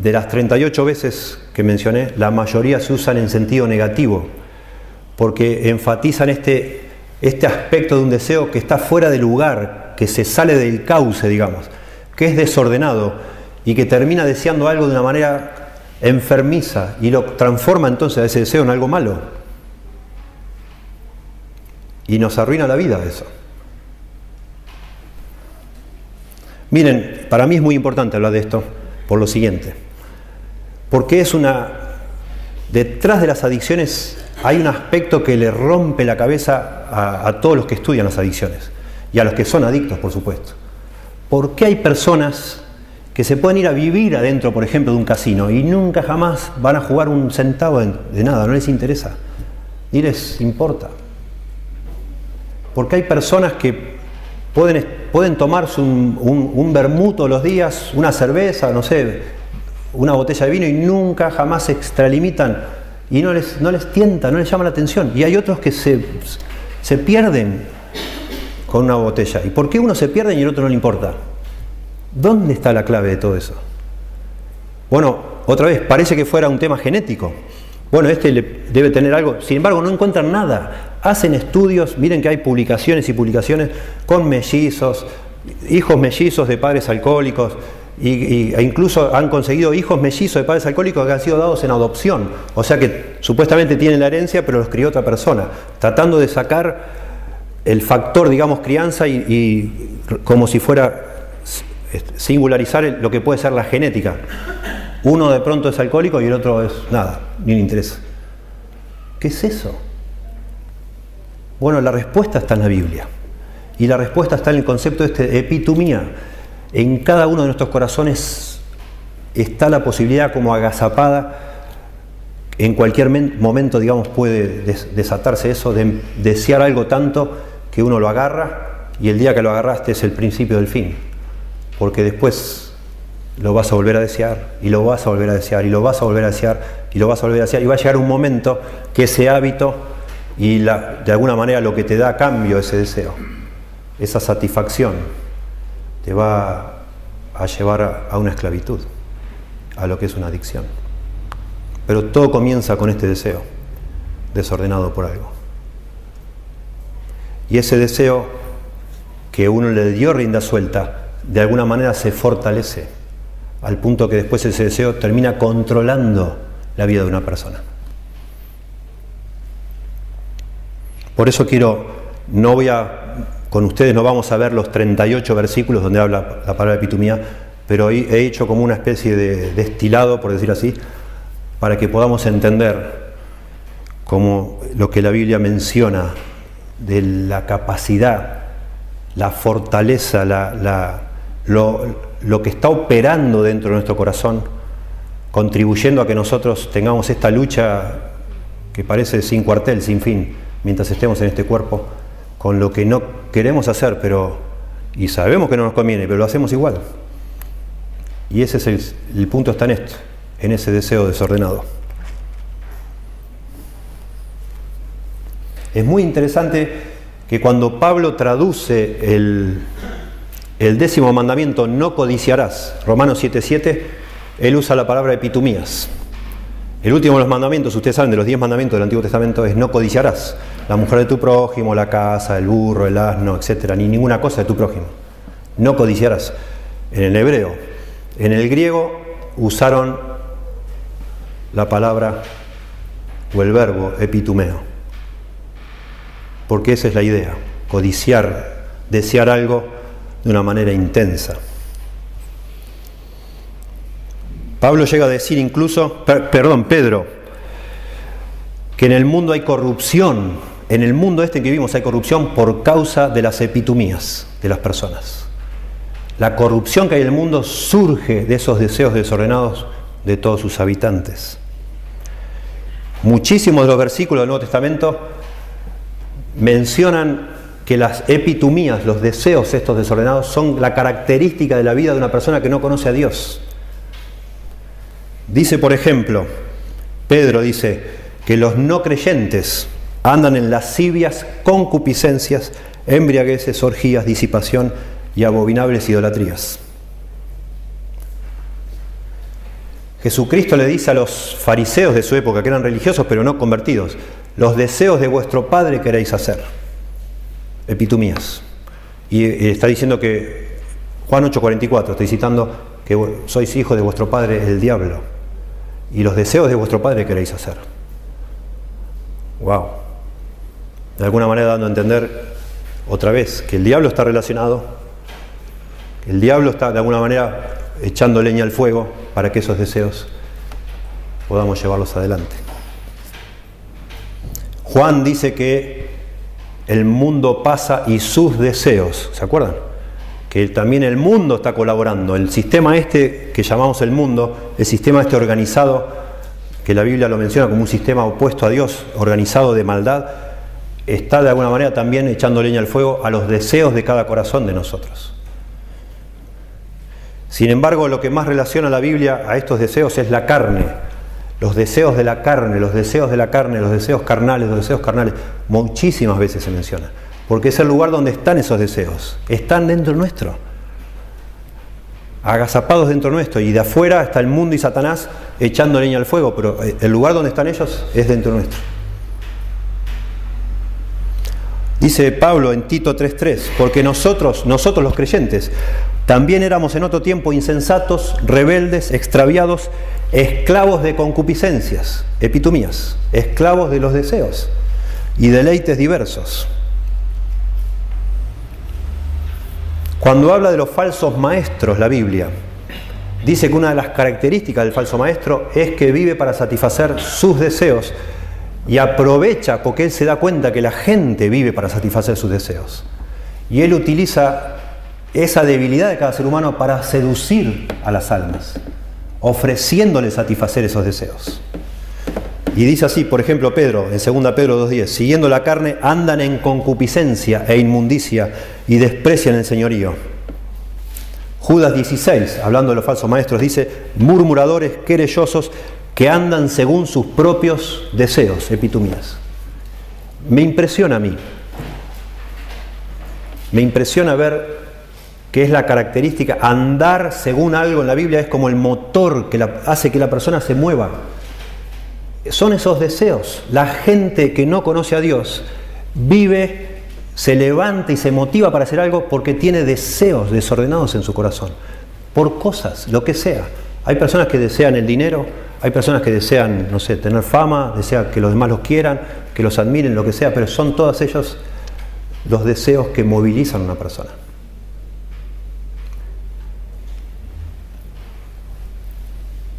de las 38 veces que mencioné, la mayoría se usan en sentido negativo, porque enfatizan este, este aspecto de un deseo que está fuera de lugar, que se sale del cauce, digamos que es desordenado y que termina deseando algo de una manera enfermiza y lo transforma entonces a ese deseo en algo malo. Y nos arruina la vida eso. Miren, para mí es muy importante hablar de esto por lo siguiente. Porque es una... Detrás de las adicciones hay un aspecto que le rompe la cabeza a, todos los que estudian las adicciones y a los que son adictos, por supuesto. ¿Por qué hay personas que se pueden ir a vivir adentro, por ejemplo, de un casino y nunca jamás van a jugar un centavo de nada, no les interesa, ni les importa? Porque hay personas que pueden, pueden tomarse un, un, vermut todos los días, una cerveza, no sé, una botella de vino y nunca jamás se extralimitan y no les, no les tienta, no les llama la atención. Y hay otros que se, se pierden con una botella. ¿Y por qué uno se pierde y el otro no le importa? ¿Dónde está la clave de todo eso? Bueno, otra vez, parece que fuera un tema genético. Bueno, este debe tener algo, sin embargo no encuentran nada. Hacen estudios, miren que hay publicaciones y publicaciones con mellizos, hijos mellizos de padres alcohólicos, y, e incluso han conseguido hijos mellizos de padres alcohólicos que han sido dados en adopción. O sea que supuestamente tienen la herencia, pero los crió otra persona, tratando de sacar el factor, digamos, crianza y, como si fuera singularizar lo que puede ser la genética. Uno de pronto es alcohólico y el otro es nada, ni le interesa. ¿Qué es eso? Bueno, la respuesta está en la Biblia. Y la respuesta está en el concepto este de epitumía. En cada uno de nuestros corazones está la posibilidad como agazapada, en cualquier momento, digamos, puede desatarse eso de desear algo tanto que uno lo agarra y el día que lo agarraste es el principio del fin. Porque después lo vas a volver a desear y lo vas a volver a desear y lo vas a volver a desear y lo vas a volver a desear y va a llegar un momento que ese hábito y de alguna manera lo que te da cambio ese deseo, esa satisfacción, te va a llevar a una esclavitud, a lo que es una adicción. Pero todo comienza con este deseo, desordenado por algo. Y ese deseo que uno le dio rienda suelta, de alguna manera se fortalece, al punto que después ese deseo termina controlando la vida de una persona. Por eso quiero, no voy a, con ustedes no vamos a ver los 38 versículos donde habla la palabra epitumía, pero he hecho como una especie de destilado, por decir así, para que podamos entender como lo que la Biblia menciona de la capacidad, la fortaleza, lo, lo que está operando dentro de nuestro corazón, contribuyendo a que nosotros tengamos esta lucha que parece sin cuartel, sin fin, mientras estemos en este cuerpo, con lo que no queremos hacer, pero y sabemos que no nos conviene, pero lo hacemos igual. Y ese es el, el punto está en esto en ese deseo desordenado. Es muy interesante que cuando Pablo traduce el, décimo mandamiento, no codiciarás, Romanos 7:7, él usa la palabra epitumías. El último de los mandamientos, ustedes saben, de los diez mandamientos del Antiguo Testamento es no codiciarás. La mujer de tu prójimo, la casa, el burro, el asno, etcétera, ni ninguna cosa de tu prójimo. No codiciarás. En el hebreo. En el griego usaron la palabra o el verbo epitumeo. Porque esa es la idea, codiciar, desear algo de una manera intensa. Pablo llega a decir incluso, perdón, Pedro, que en el mundo hay corrupción, en el mundo este en que vivimos hay corrupción por causa de las epitumías de las personas. La corrupción que hay en el mundo surge de esos deseos desordenados de todos sus habitantes. Muchísimos de los versículos del Nuevo Testamento mencionan que las epitumías, los deseos estos desordenados, son la característica de la vida de una persona que no conoce a Dios. Dice, por ejemplo, Pedro dice que los no creyentes andan en lascivias, concupiscencias, embriagueces, orgías, disipación y abominables idolatrías. Jesucristo le dice a los fariseos de su época, que eran religiosos pero no convertidos, los deseos de vuestro Padre queréis hacer. Epitumías. Y está diciendo que, Juan 8:44, estoy citando que sois hijos de vuestro Padre el diablo. Y los deseos de vuestro Padre queréis hacer. Wow. De alguna manera dando a entender otra vez que el diablo está relacionado, el diablo está de alguna manera echando leña al fuego para que esos deseos podamos llevarlos adelante. Juan dice que el mundo pasa y sus deseos, ¿se acuerdan? Que también el mundo está colaborando. El sistema este que llamamos el mundo, el sistema este organizado, que la Biblia lo menciona como un sistema opuesto a Dios, organizado de maldad, está de alguna manera también echando leña al fuego a los deseos de cada corazón de nosotros. Sin embargo, lo que más relaciona la Biblia a estos deseos es la carne, los deseos de la carne, los deseos de la carne, los deseos carnales, los deseos carnales. Muchísimas veces se menciona, porque es el lugar donde están esos deseos, están dentro nuestro, agazapados dentro nuestro, y de afuera está el mundo y Satanás echando leña al fuego, pero eh, el lugar donde están ellos es dentro nuestro. Dice Pablo en Tito 3:3, porque nosotros, nosotros los creyentes, también éramos en otro tiempo insensatos, rebeldes, extraviados, esclavos de concupiscencias, epitumías, esclavos de los deseos y deleites diversos. Cuando habla de los falsos maestros la Biblia, dice que una de las características del falso maestro es que vive para satisfacer sus deseos y aprovecha porque él se da cuenta que la gente vive para satisfacer sus deseos. Y él utiliza esa debilidad de cada ser humano para seducir a las almas, ofreciéndole satisfacer esos deseos. Y dice así, por ejemplo, Pedro, en 2 Pedro 2.10, siguiendo la carne, andan en concupiscencia e inmundicia y desprecian el señorío. Judas 16, hablando de los falsos maestros, dice, murmuradores, querellosos, que andan según sus propios deseos, epitumías. Me impresiona a mí, me impresiona ver que es la característica, andar según algo en la Biblia es como el motor que hace que la persona se mueva. Son esos deseos. La gente que no conoce a Dios vive, se levanta y se motiva para hacer algo porque tiene deseos desordenados en su corazón, por cosas, lo que sea. Hay personas que desean el dinero, hay personas que desean, no sé, tener fama, desean que los demás los quieran, que los admiren, lo que sea, pero son todos ellos los deseos que movilizan a una persona.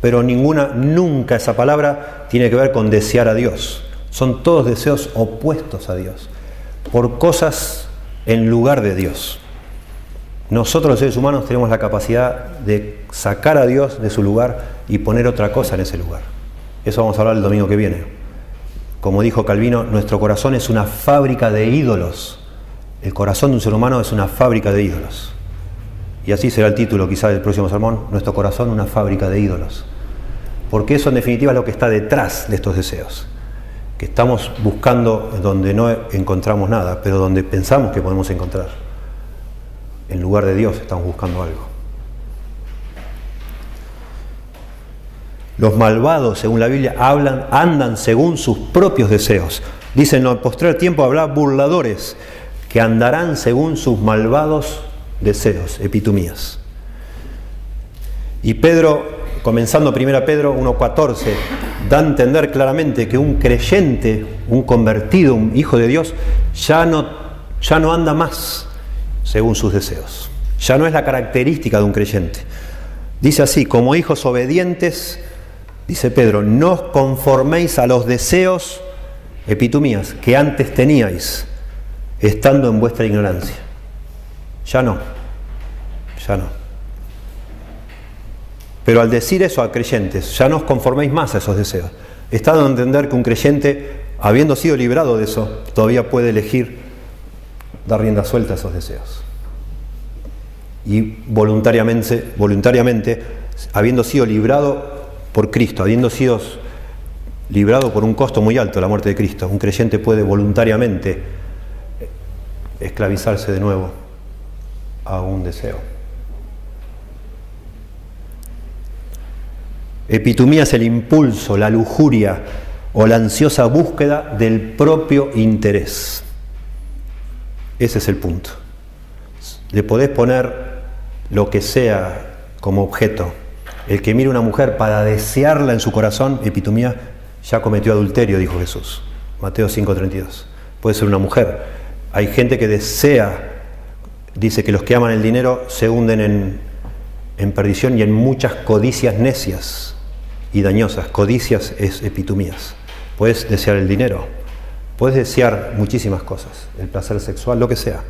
Pero ninguna, nunca esa palabra tiene que ver con desear a Dios. Son todos deseos opuestos a Dios, por cosas en lugar de Dios. Nosotros los seres humanos tenemos la capacidad de sacar a Dios de su lugar y poner otra cosa en ese lugar. Eso vamos a hablar el domingo que viene. Como dijo Calvino, nuestro corazón es una fábrica de ídolos. El corazón de un ser humano es una fábrica de ídolos. Y así será el título quizás del próximo sermón, Nuestro corazón una fábrica de ídolos. Porque eso en definitiva es lo que está detrás de estos deseos. Que estamos buscando donde no encontramos nada, pero donde pensamos que podemos encontrar. En lugar de Dios estamos buscando algo. Los malvados, según la Biblia, hablan, andan según sus propios deseos. Dicen, en el postrer tiempo habrá burladores que andarán según sus malvados deseos, epitumías. Y Pedro, comenzando 1 Pedro 1.14, da a entender claramente que un creyente, un convertido, un hijo de Dios, ya no, ya no anda más según sus deseos. Ya no es la característica de un creyente. Dice así, como hijos obedientes, dice Pedro, no os conforméis a los deseos, epitumías, que antes teníais, estando en vuestra ignorancia. Ya no, ya no. Pero al decir eso a creyentes, ya no os conforméis más a esos deseos. Está dando a entender que un creyente, habiendo sido librado de eso, todavía puede elegir dar rienda suelta a esos deseos. Y voluntariamente, voluntariamente, habiendo sido librado por Cristo, habiendo sido librado por un costo muy alto la muerte de Cristo, un creyente puede voluntariamente esclavizarse de nuevo a un deseo. Epitumía es el impulso, la lujuria o la ansiosa búsqueda del propio interés. Ese es el punto. Le podés poner lo que sea como objeto. El que mire una mujer para desearla en su corazón, epitumía, ya cometió adulterio, dijo Jesús. Mateo 5:32. Puede ser una mujer. Hay gente que desea dice que los que aman el dinero se hunden en, en perdición y en muchas codicias necias y dañosas. Codicias es epitumías. Puedes desear el dinero, puedes desear muchísimas cosas, el placer sexual, lo que sea.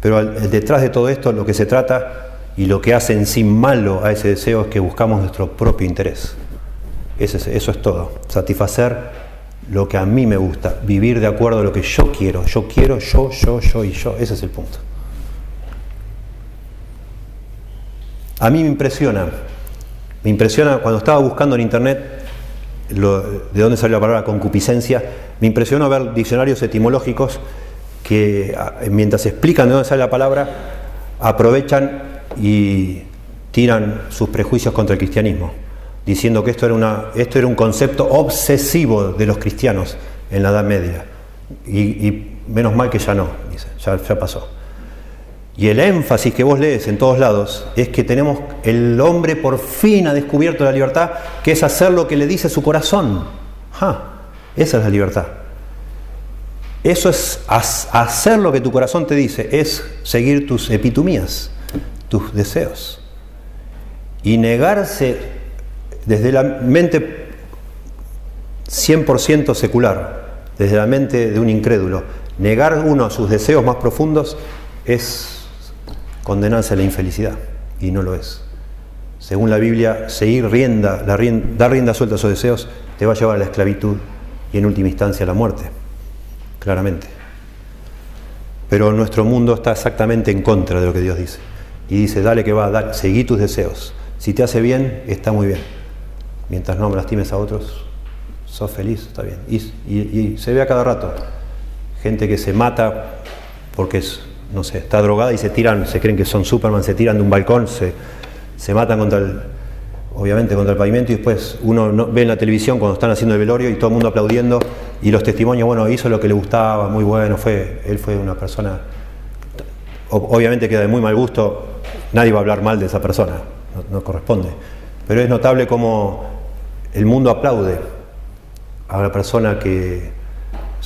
Pero detrás de todo esto lo que se trata y lo que hace en sí malo a ese deseo es que buscamos nuestro propio interés. Eso es, eso es todo. Satisfacer lo que a mí me gusta, vivir de acuerdo a lo que yo quiero. Yo quiero, yo, yo, yo y yo. Ese es el punto. A mí me impresiona, me impresiona cuando estaba buscando en internet de dónde salió la palabra concupiscencia, me impresionó ver diccionarios etimológicos que mientras explican de dónde sale la palabra, aprovechan y tiran sus prejuicios contra el cristianismo, diciendo que esto era, una, esto era un concepto obsesivo de los cristianos en la Edad Media. Y, menos mal que ya no, dice, ya pasó. Y el énfasis que vos lees en todos lados es que tenemos, el hombre por fin ha descubierto la libertad, que es hacer lo que le dice su corazón. esa es la libertad. Eso es hacer lo que tu corazón te dice, es seguir tus epitumías, tus deseos. Y negarse desde la mente 100% secular, desde la mente de un incrédulo, negar uno a sus deseos más profundos es condenarse a la infelicidad, y no lo es. Según la Biblia, seguir rienda, dar rienda suelta a esos deseos te va a llevar a la esclavitud y en última instancia a la muerte, claramente. Pero nuestro mundo está exactamente en contra de lo que Dios dice. Y dice, dale que va, dale, seguí tus deseos. Si te hace bien, está muy bien. Mientras no lastimes a otros, sos feliz, está bien. Y, se ve a cada rato gente que se mata porque es, no sé, está drogada y se tiran, se creen que son Superman, se tiran de un balcón, se, se matan contra el, obviamente contra el pavimento y después uno ve en la televisión cuando están haciendo el velorio y todo el mundo aplaudiendo y los testimonios, bueno, hizo lo que le gustaba, muy bueno, fue, él fue una persona, obviamente queda de muy mal gusto, nadie va a hablar mal de esa persona, no, corresponde, pero es notable cómo el mundo aplaude a la persona que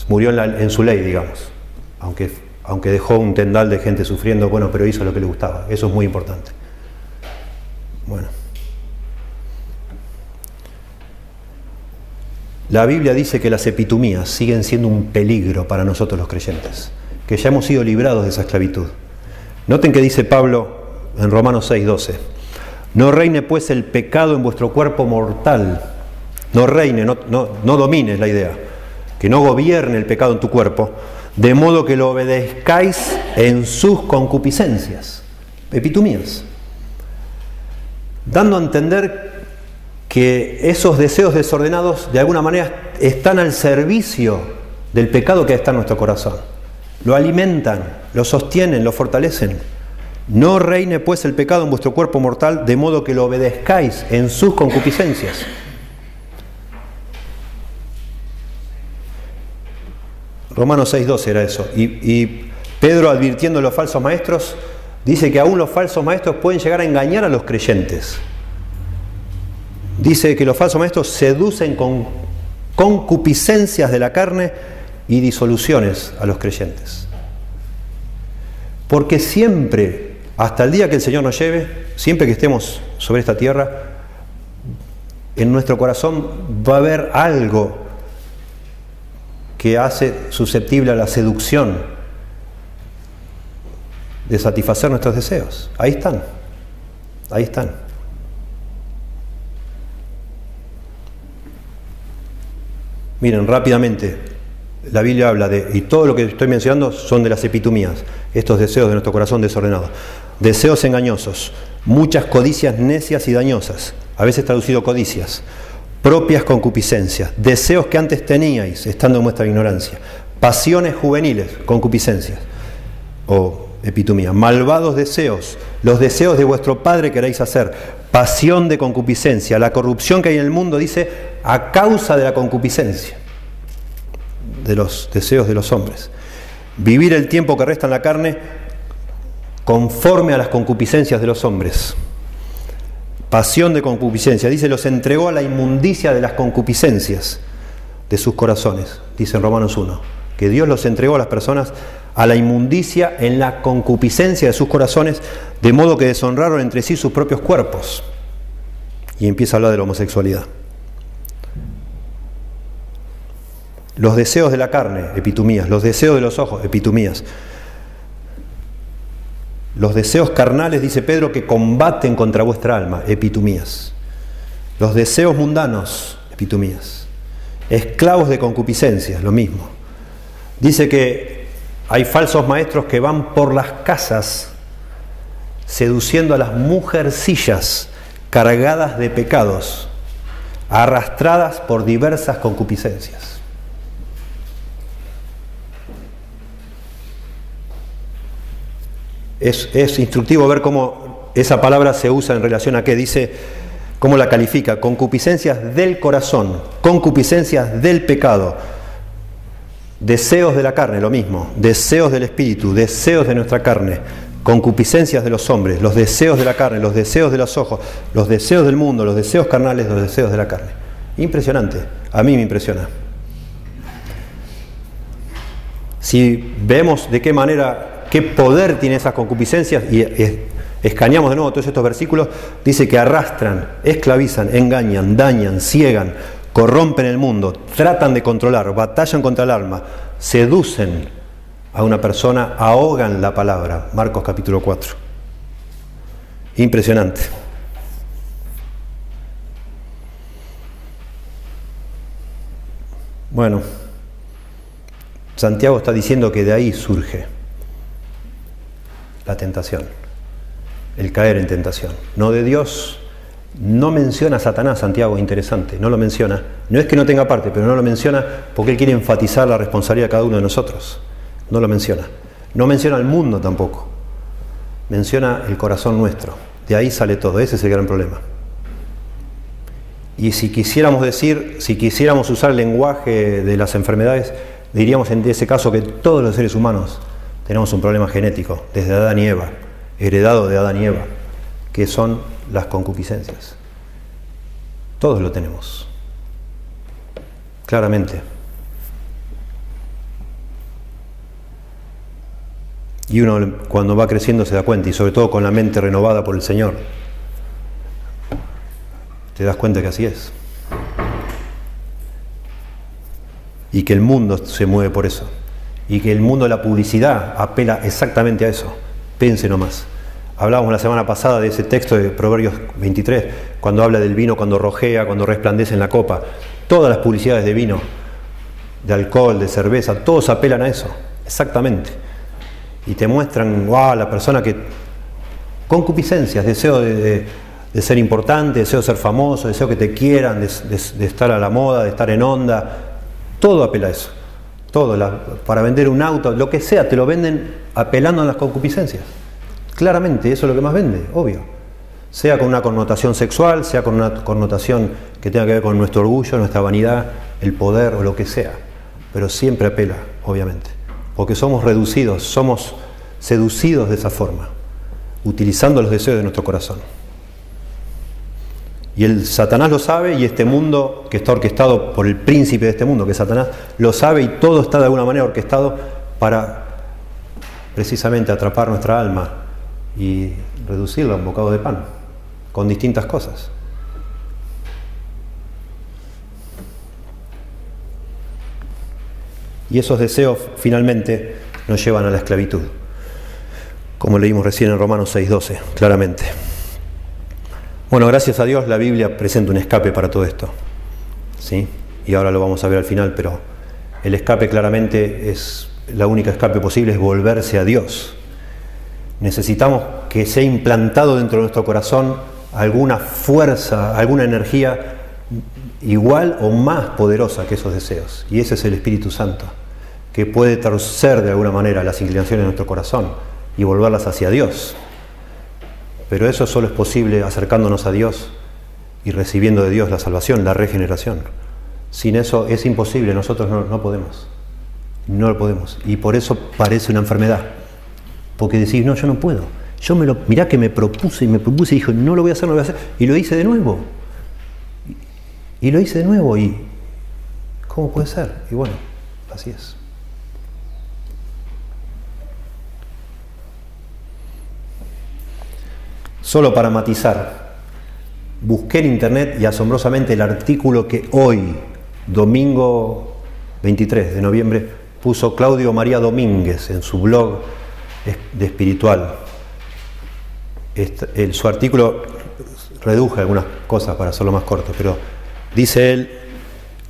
murió en, en su ley, digamos, aunque, aunque dejó un tendal de gente sufriendo, bueno, pero hizo lo que le gustaba, eso es muy importante. Bueno. La Biblia dice que las epitumías siguen siendo un peligro para nosotros los creyentes, que ya hemos sido librados de esa esclavitud. Noten que dice Pablo en Romanos 6:12, no reine pues el pecado en vuestro cuerpo mortal, no reine, no, no, no domine la idea, que no gobierne el pecado en tu cuerpo, de modo que lo obedezcáis en sus concupiscencias, epitumías, dando a entender que esos deseos desordenados de alguna manera están al servicio del pecado que está en nuestro corazón. Lo alimentan, lo sostienen, lo fortalecen. No reine pues el pecado en vuestro cuerpo mortal, de modo que lo obedezcáis en sus concupiscencias. Romanos 6.12 era eso. Y, y Pedro advirtiendo a los falsos maestros, dice que aún los falsos maestros pueden llegar a engañar a los creyentes dice que los falsos maestros seducen con concupiscencias de la carne y disoluciones a los creyentes. Porque siempre, hasta el día que el Señor nos lleve, siempre que estemos sobre esta tierra, en nuestro corazón va a haber algo que hace susceptible a la seducción de satisfacer nuestros deseos. Ahí están, ahí están. Miren, rápidamente, la Biblia habla de, y todo lo que estoy mencionando son de las epitumías, estos deseos de nuestro corazón desordenado. Deseos engañosos, muchas codicias necias y dañosas, a veces traducido codicias, propias concupiscencias, deseos que antes teníais, estando en vuestra ignorancia, pasiones juveniles, concupiscencias, o epitumía, malvados deseos, los deseos de vuestro Padre queréis hacer, pasión de concupiscencia, la corrupción que hay en el mundo, dice, a causa de la concupiscencia, de los deseos de los hombres. Vivir el tiempo que resta en la carne conforme a las concupiscencias de los hombres. Pasión de concupiscencia, dice, los entregó a la inmundicia de las concupiscencias de sus corazones, dice en Romanos 1, que Dios los entregó a las personas a la inmundicia en la concupiscencia de sus corazones, de modo que deshonraron entre sí sus propios cuerpos. Y empieza a hablar de la homosexualidad. Los deseos de la carne, epitumías. Los deseos de los ojos, epitumías. Los deseos carnales, dice Pedro, que combaten contra vuestra alma, epitumías. Los deseos mundanos, epitumías. Esclavos de concupiscencias, lo mismo. Dice que hay falsos maestros que van por las casas seduciendo a las mujercillas cargadas de pecados, arrastradas por diversas concupiscencias. Es, instructivo ver cómo esa palabra se usa en relación a qué dice, cómo la califica, concupiscencias del corazón, concupiscencias del pecado Deseos de la carne, lo mismo. Deseos del espíritu, deseos de nuestra carne. Concupiscencias de los hombres, los deseos de la carne, los deseos de los ojos, los deseos del mundo, los deseos carnales, los deseos de la carne. Impresionante. A mí me impresiona. Si vemos de qué manera, qué poder tiene esas concupiscencias, y escaneamos de nuevo todos estos versículos, dice que arrastran, esclavizan, engañan, dañan, ciegan, corrompen el mundo, tratan de controlar, batallan contra el alma, seducen a una persona, ahogan la palabra. Marcos capítulo 4. Impresionante. Bueno, Santiago está diciendo que de ahí surge la tentación, el caer en tentación, no de Dios. No menciona a Satanás, Santiago, interesante, no lo menciona. No es que no tenga parte, pero no lo menciona porque él quiere enfatizar la responsabilidad de cada uno de nosotros. No lo menciona. No menciona al mundo tampoco. Menciona el corazón nuestro. De ahí sale todo, ese es el gran problema. Y si quisiéramos decir, si quisiéramos usar el lenguaje de las enfermedades, diríamos en ese caso que todos los seres humanos tenemos un problema genético, desde Adán y Eva, heredado de Adán y Eva, que son las concupiscencias. Todos lo tenemos, claramente. Y uno cuando va creciendo se da cuenta, y sobre todo con la mente renovada por el Señor, te das cuenta que así es. Y que el mundo se mueve por eso. Y que el mundo de la publicidad apela exactamente a eso. Pense nomás. Hablábamos la semana pasada de ese texto de Proverbios 23, cuando habla del vino, cuando rojea, cuando resplandece en la copa. Todas las publicidades de vino, de alcohol, de cerveza, todos apelan a eso. Exactamente. Y te muestran, wow, la persona que. concupiscencias, deseo de de ser importante, deseo ser famoso, deseo que te quieran, de, estar a la moda, de estar en onda. Todo apela a eso. Todo, para vender un auto, lo que sea, te lo venden apelando a las concupiscencias. Claramente, eso es lo que más vende, obvio. Sea con una connotación sexual, sea con una connotación que tenga que ver con nuestro orgullo, nuestra vanidad, el poder o lo que sea. Pero siempre apela, obviamente. Porque somos reducidos, somos seducidos de esa forma, utilizando los deseos de nuestro corazón. Y el Satanás lo sabe y este mundo que está orquestado por el príncipe de este mundo, que es Satanás, lo sabe y todo está de alguna manera orquestado para precisamente atrapar nuestra alma y reducirla a un bocado de pan, con distintas cosas. Y esos deseos finalmente nos llevan a la esclavitud, como leímos recién en Romanos 6:12, claramente. Bueno, gracias a Dios la Biblia presenta un escape para todo esto. ¿sí? Y ahora lo vamos a ver al final, pero el escape claramente es, la única escape posible es volverse a Dios. Necesitamos que sea implantado dentro de nuestro corazón alguna fuerza, alguna energía igual o más poderosa que esos deseos. Y ese es el Espíritu Santo, que puede torcer de alguna manera las inclinaciones de nuestro corazón y volverlas hacia Dios. Pero eso solo es posible acercándonos a Dios y recibiendo de Dios la salvación, la regeneración. Sin eso es imposible, nosotros no, podemos. No lo podemos. Y por eso parece una enfermedad. Porque decís, no, yo no puedo. Yo me lo, mirá que me propuse y me propuse y dije, no lo voy a hacer, no lo voy a hacer. Y lo hice de nuevo. Y lo hice de nuevo. Y ¿cómo puede ser? Y bueno, así es. Solo para matizar, busqué en internet y asombrosamente el artículo que hoy, domingo 23 de noviembre, puso Claudio María Domínguez en su blog de espiritual. su artículo reduje algunas cosas para hacerlo más corto, pero dice él,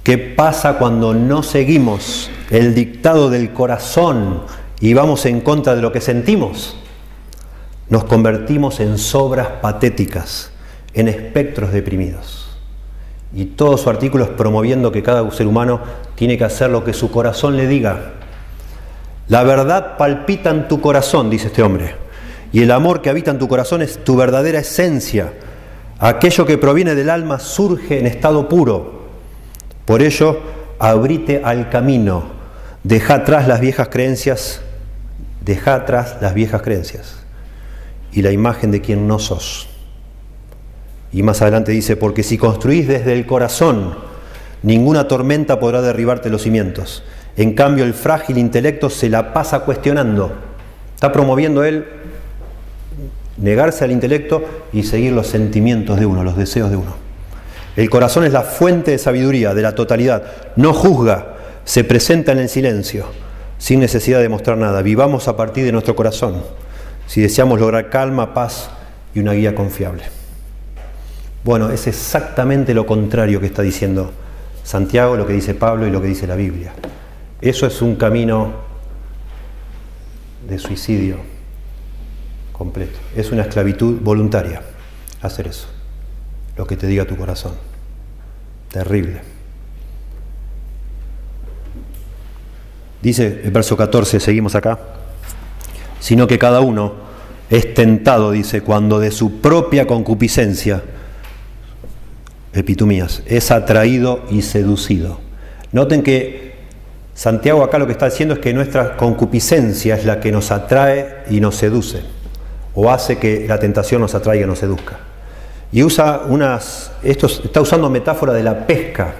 ¿qué pasa cuando no seguimos el dictado del corazón y vamos en contra de lo que sentimos? Nos convertimos en sobras patéticas, en espectros deprimidos. Y todo su artículo es promoviendo que cada ser humano tiene que hacer lo que su corazón le diga. La verdad palpita en tu corazón, dice este hombre, y el amor que habita en tu corazón es tu verdadera esencia. Aquello que proviene del alma surge en estado puro. Por ello, abrite al camino, deja atrás las viejas creencias, deja atrás las viejas creencias y la imagen de quien no sos. Y más adelante dice, porque si construís desde el corazón, ninguna tormenta podrá derribarte los cimientos. En cambio, el frágil intelecto se la pasa cuestionando. Está promoviendo él negarse al intelecto y seguir los sentimientos de uno, los deseos de uno. El corazón es la fuente de sabiduría, de la totalidad. No juzga, se presenta en el silencio, sin necesidad de mostrar nada. Vivamos a partir de nuestro corazón, si deseamos lograr calma, paz y una guía confiable. Bueno, es exactamente lo contrario que está diciendo Santiago, lo que dice Pablo y lo que dice la Biblia. Eso es un camino de suicidio completo. Es una esclavitud voluntaria hacer eso, lo que te diga tu corazón. Terrible. Dice el verso 14, seguimos acá, sino que cada uno es tentado, dice, cuando de su propia concupiscencia, epitumías, es atraído y seducido. Noten que Santiago acá lo que está diciendo es que nuestra concupiscencia es la que nos atrae y nos seduce, o hace que la tentación nos atraiga y nos seduzca. Y usa unas, esto está usando metáfora de la pesca.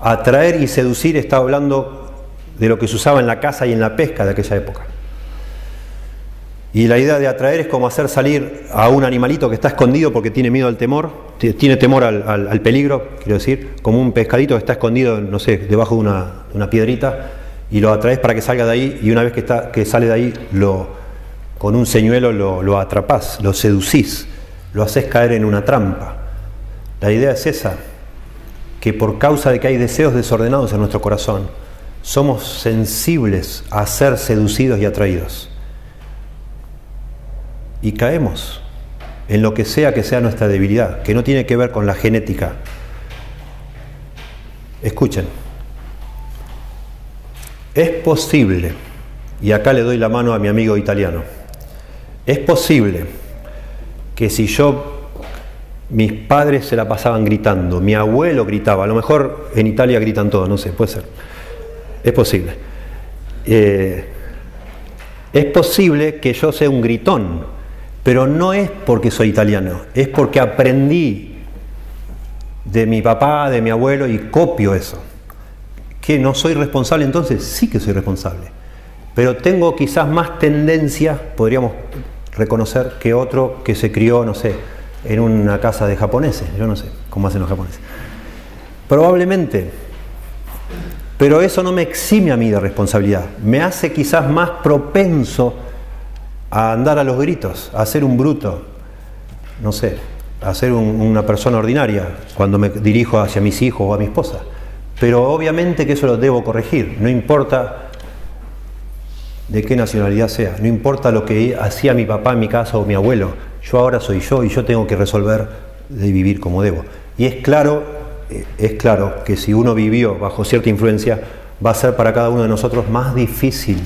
Atraer y seducir está hablando de lo que se usaba en la caza y en la pesca de aquella época. Y la idea de atraer es como hacer salir a un animalito que está escondido porque tiene miedo al temor, tiene temor al, peligro, quiero decir, como un pescadito que está escondido, no sé, debajo de una, piedrita, y lo atraes para que salga de ahí, y una vez que, sale de ahí, lo, con un señuelo lo, lo atrapás, lo seducís, lo haces caer en una trampa. La idea es esa, que por causa de que hay deseos desordenados en nuestro corazón, somos sensibles a ser seducidos y atraídos y caemos en lo que sea que sea nuestra debilidad, que no tiene que ver con la genética. Escuchen, es posible, y acá le doy la mano a mi amigo italiano, es posible que si yo, mis padres se la pasaban gritando, mi abuelo gritaba, a lo mejor en Italia gritan todos, no sé, puede ser, es posible. Eh, es posible que yo sea un gritón, pero no es porque soy italiano, es porque aprendí de mi papá, de mi abuelo y copio eso. ¿Que no soy responsable entonces? Sí que soy responsable. Pero tengo quizás más tendencia, podríamos reconocer, que otro que se crió, no sé, en una casa de japoneses. Yo no sé cómo hacen los japoneses. Probablemente. Pero eso no me exime a mí de responsabilidad. Me hace quizás más propenso a andar a los gritos, a ser un bruto, no sé, a ser una persona ordinaria cuando me dirijo hacia mis hijos o a mi esposa. Pero obviamente que eso lo debo corregir, no importa de qué nacionalidad sea, no importa lo que hacía mi papá en mi casa o mi abuelo, yo ahora soy yo y yo tengo que resolver de vivir como debo. Y es claro, eh, es claro que si uno vivió bajo cierta influencia, va a ser para cada uno de nosotros más difícil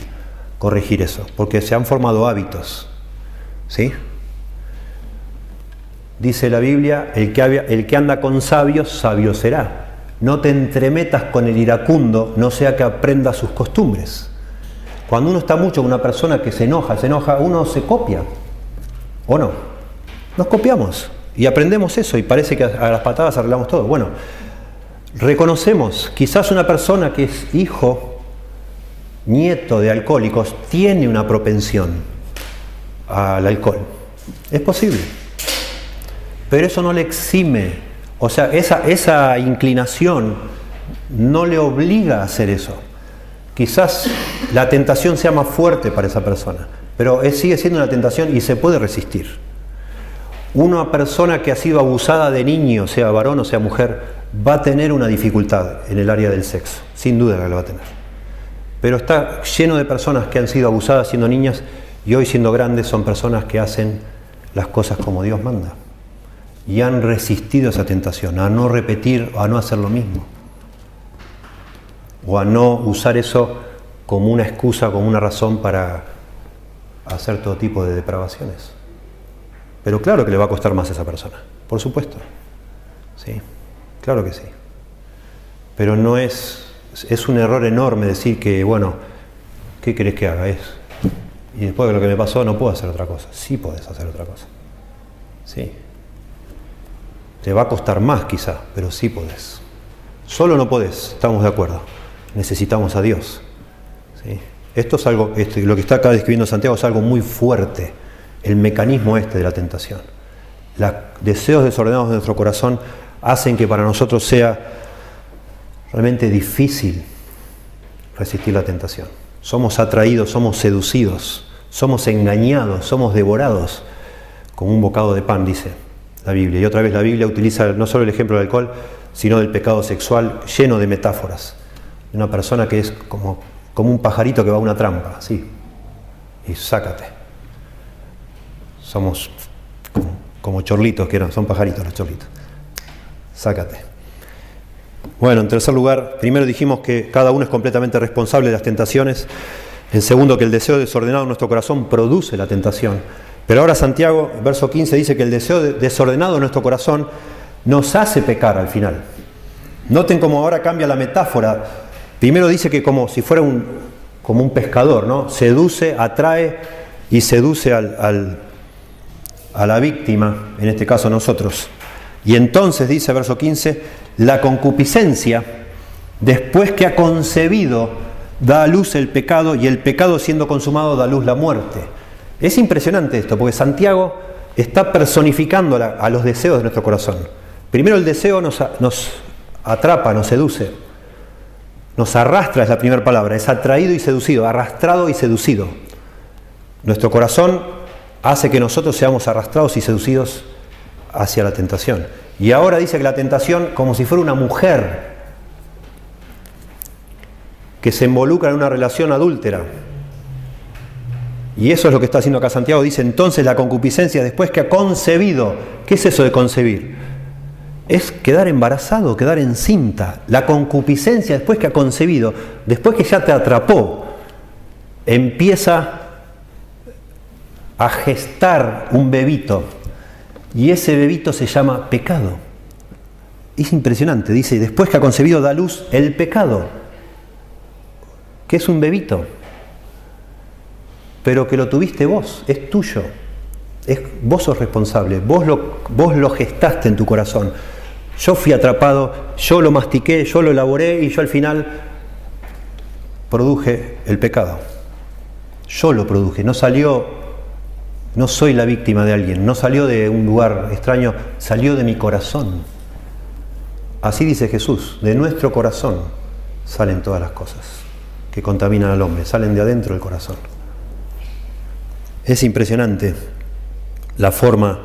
corregir eso, porque se han formado hábitos. ¿Sí? Dice la Biblia, el que, el que anda con sabios, sabio será. No te entremetas con el iracundo, no sea que aprenda sus costumbres. Cuando uno está mucho con una persona que se enoja, se enoja, uno se copia. ¿O no? Nos copiamos y aprendemos eso y parece que a las patadas arreglamos todo. Bueno, reconocemos, quizás una persona que es hijo nieto de alcohólicos tiene una propensión al alcohol. Es posible. Pero eso no le exime, o sea, esa, inclinación no le obliga a hacer eso. Quizás la tentación sea más fuerte para esa persona, pero sigue siendo una tentación y se puede resistir. Una persona que ha sido abusada de niño, sea varón o sea mujer, va a tener una dificultad en el área del sexo, sin duda que lo va a tener pero está lleno de personas que han sido abusadas siendo niñas y hoy siendo grandes son personas que hacen las cosas como Dios manda. Y han resistido esa tentación, a no repetir, a no hacer lo mismo. O a no usar eso como una excusa, como una razón para hacer todo tipo de depravaciones. Pero claro que le va a costar más a esa persona, por supuesto. Sí, claro que sí. Pero no es es un error enorme decir que, bueno, ¿qué querés que haga? Y después de lo que me pasó no puedo hacer otra cosa. Sí podés hacer otra cosa. Sí. Te va a costar más quizá, pero sí podés. Solo no podés, estamos de acuerdo. Necesitamos a Dios. ¿Sí? Esto es algo, lo que está acá describiendo Santiago es algo muy fuerte. el mecanismo este de la tentación. Los deseos desordenados de nuestro corazón hacen que para nosotros sea realmente difícil resistir la tentación. Somos atraídos, somos seducidos, somos engañados, somos devorados como un bocado de pan, dice la Biblia. Y otra vez la Biblia utiliza no solo el ejemplo del alcohol, sino del pecado sexual lleno de metáforas. Una persona que es como, como un pajarito que va a una trampa, así. Y sácate. Somos como, como chorlitos, que eran, son pajaritos los chorlitos. Sácate. Bueno, en tercer lugar, primero dijimos que cada uno es completamente responsable de las tentaciones. En segundo, que el deseo desordenado en nuestro corazón produce la tentación. Pero ahora Santiago, verso 15, dice que el deseo desordenado en nuestro corazón nos hace pecar al final. Noten cómo ahora cambia la metáfora. Primero dice que como si fuera un, como un pescador, ¿no? Seduce, atrae y seduce al, a la víctima, en este caso nosotros. Y entonces dice verso 15, la concupiscencia, después que ha concebido, da a luz el pecado y el pecado siendo consumado da a luz la muerte. Es impresionante esto, porque Santiago está personificando a los deseos de nuestro corazón. Primero el deseo nos, nos atrapa, nos seduce, nos arrastra, es la primera palabra, es atraído y seducido, arrastrado y seducido. Nuestro corazón hace que nosotros seamos arrastrados y seducidos hacia la tentación. Y ahora dice que la tentación, como si fuera una mujer que se involucra en una relación adúltera, y eso es lo que está haciendo acá Santiago. Dice entonces la concupiscencia después que ha concebido. ¿Qué es eso de concebir? Es quedar embarazado, quedar encinta. La concupiscencia después que ha concebido, después que ya te atrapó, empieza a gestar un bebito. Y ese bebito se llama pecado. Es impresionante. Dice, después que ha concebido da luz el pecado. ¿Qué es un bebito? pero que lo tuviste vos, es tuyo. Vos sos responsable, vos lo, vos lo gestaste en tu corazón. Yo fui atrapado, yo lo mastiqué, yo lo elaboré y yo al final produje el pecado. Yo lo produje, no salió, no soy la víctima de alguien, no salió de un lugar extraño, salió de mi corazón. Así dice Jesús, de nuestro corazón salen todas las cosas que contaminan al hombre, salen de adentro del corazón. Es impresionante la forma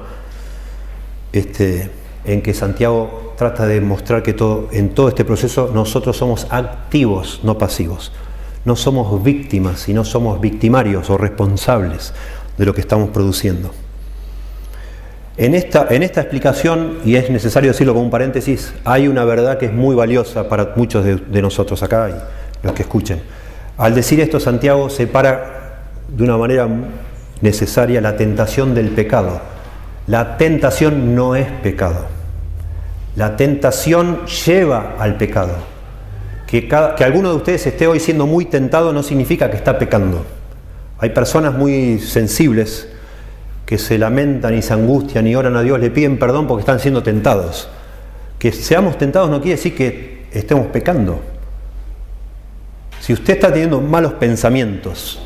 este, en que Santiago trata de mostrar que en todo este proceso nosotros somos activos, no pasivos. No somos víctimas, sino somos victimarios o responsables de lo que estamos produciendo. En esta, en esta explicación, y es necesario decirlo como un paréntesis, hay una verdad que es muy valiosa para muchos de, de nosotros acá y los que escuchen. Al decir esto, Santiago separa de una manera necesaria la tentación del pecado. La tentación no es pecado. La tentación lleva al pecado. Que, que alguno de ustedes esté hoy siendo muy tentado no significa que está pecando. Hay personas muy sensibles que se lamentan y se angustian y oran a Dios, le piden perdón porque están siendo tentados. Que seamos tentados no quiere decir que estemos pecando. Si usted está teniendo malos pensamientos,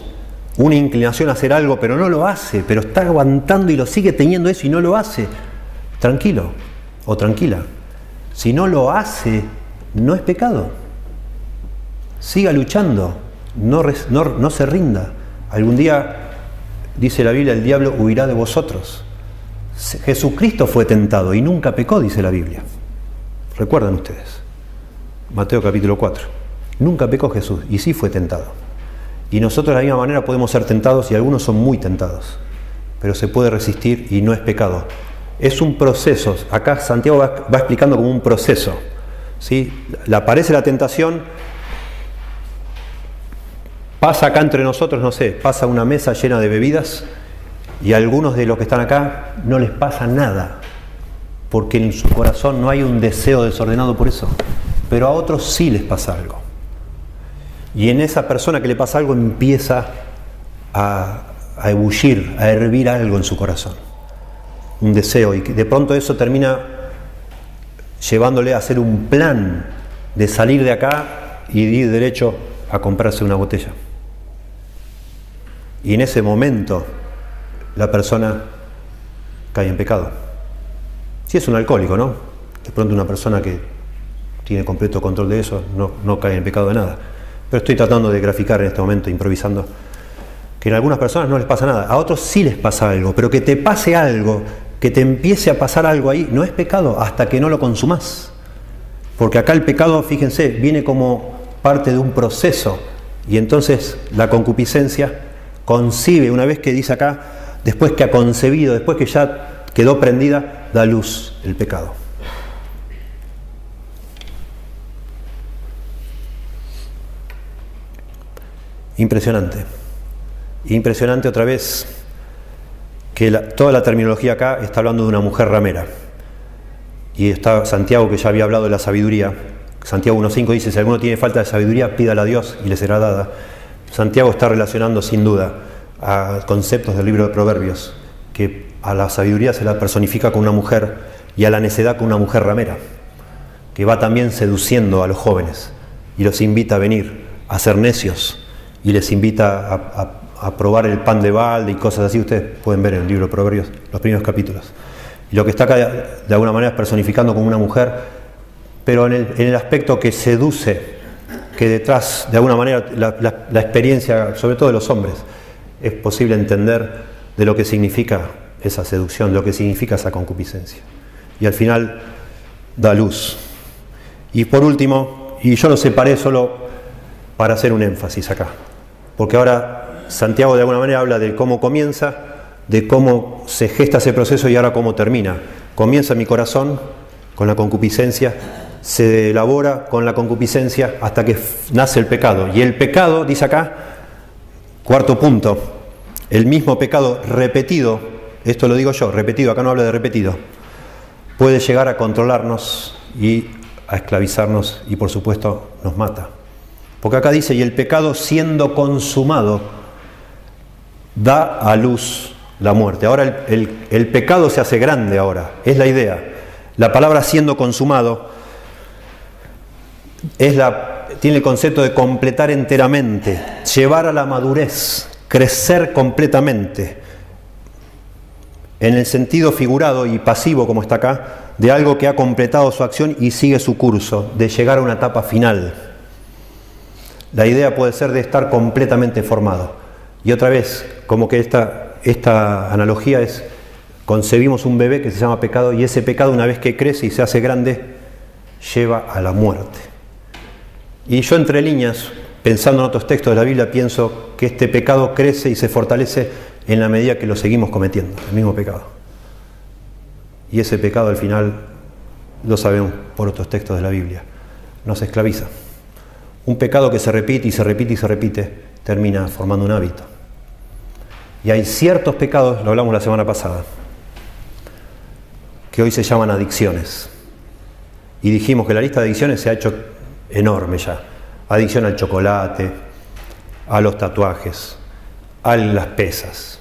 una inclinación a hacer algo, pero no lo hace, pero está aguantando y lo sigue teniendo eso y no lo hace, tranquilo o tranquila. Si no lo hace, no es pecado. Siga luchando, no, no, no se rinda. Algún día, dice la Biblia, el diablo huirá de vosotros. Jesucristo fue tentado y nunca pecó, dice la Biblia. ¿Recuerdan ustedes? Mateo capítulo 4. Nunca pecó Jesús y sí fue tentado. Y nosotros de la misma manera podemos ser tentados y algunos son muy tentados, pero se puede resistir y no es pecado. Es un proceso, acá Santiago va, explicando como un proceso. ¿sí? Aparece la tentación, pasa acá entre nosotros, no sé, pasa una mesa llena de bebidas y a algunos de los que están acá no les pasa nada, porque en su corazón no hay un deseo desordenado por eso, pero a otros sí les pasa algo. Y en esa persona que le pasa algo empieza a, ebullir, a hervir algo en su corazón, un deseo, y de pronto eso termina llevándole a hacer un plan de salir de acá y ir derecho a comprarse una botella. Y en ese momento la persona cae en pecado. Si es un alcohólico, ¿no? De pronto una persona que tiene completo control de eso no, cae en pecado de nada. Pero estoy tratando de graficar en este momento, improvisando, que en algunas personas no les pasa nada, a otros sí les pasa algo, pero que te pase algo, que te empiece a pasar algo ahí, no es pecado hasta que no lo consumas. Porque acá el pecado, fíjense, viene como parte de un proceso. Y entonces la concupiscencia concibe, una vez que dice acá, después que ha concebido, después que ya quedó prendida, da luz el pecado. Impresionante. Impresionante otra vez que toda la terminología acá está hablando de una mujer ramera. Y está Santiago que ya había hablado de la sabiduría. Santiago 1.5 dice, si alguno tiene falta de sabiduría, pídala a Dios y le será dada. Santiago está relacionando sin duda a conceptos del libro de Proverbios, que a la sabiduría se la personifica con una mujer y a la necedad con una mujer ramera, que va también seduciendo a los jóvenes y los invita a venir a ser necios y les invita a, probar el pan de balde y cosas así. Ustedes pueden ver en el libro de Proverbios los primeros capítulos. Y lo que está acá de alguna manera es personificando como una mujer, pero en el, aspecto que seduce, que detrás, de alguna manera, la, experiencia, sobre todo de los hombres, es posible entender de lo que significa esa seducción, de lo que significa esa concupiscencia. Y al final da luz. Y por último, y yo lo separé solo para hacer un énfasis acá, porque ahora Santiago de alguna manera habla de cómo comienza, de cómo se gesta ese proceso y ahora cómo termina. Comienza mi corazón con la concupiscencia, se elabora con la concupiscencia hasta que nace el pecado. Y el pecado, dice acá, cuarto punto, el mismo pecado repetido, esto lo digo yo, repetido, acá no habla de repetido, puede llegar a controlarnos y a esclavizarnos y por supuesto nos mata. Porque acá dice, y el pecado siendo consumado, da a luz la muerte. Ahora el, pecado se hace grande ahora, es la idea. La palabra siendo consumado es la, tiene el concepto de completar enteramente, llevar a la madurez, crecer completamente, en el sentido figurado y pasivo como está acá, de algo que ha completado su acción y sigue su curso, de llegar a una etapa final. La idea puede ser de estar completamente formado. Y otra vez, como que esta, esta analogía es, concebimos un bebé que se llama pecado y ese pecado una vez que crece y se hace grande, lleva a la muerte. Y yo entre líneas, pensando en otros textos de la Biblia, pienso que este pecado crece y se fortalece en la medida que lo seguimos cometiendo, el mismo pecado. Y ese pecado al final, lo sabemos por otros textos de la Biblia, nos esclaviza. Un pecado que se repite y se repite y se repite termina formando un hábito. Y hay ciertos pecados, lo hablamos la semana pasada, que hoy se llaman adicciones. Y dijimos que la lista de adicciones se ha hecho enorme ya. Adicción al chocolate, a los tatuajes, a las pesas.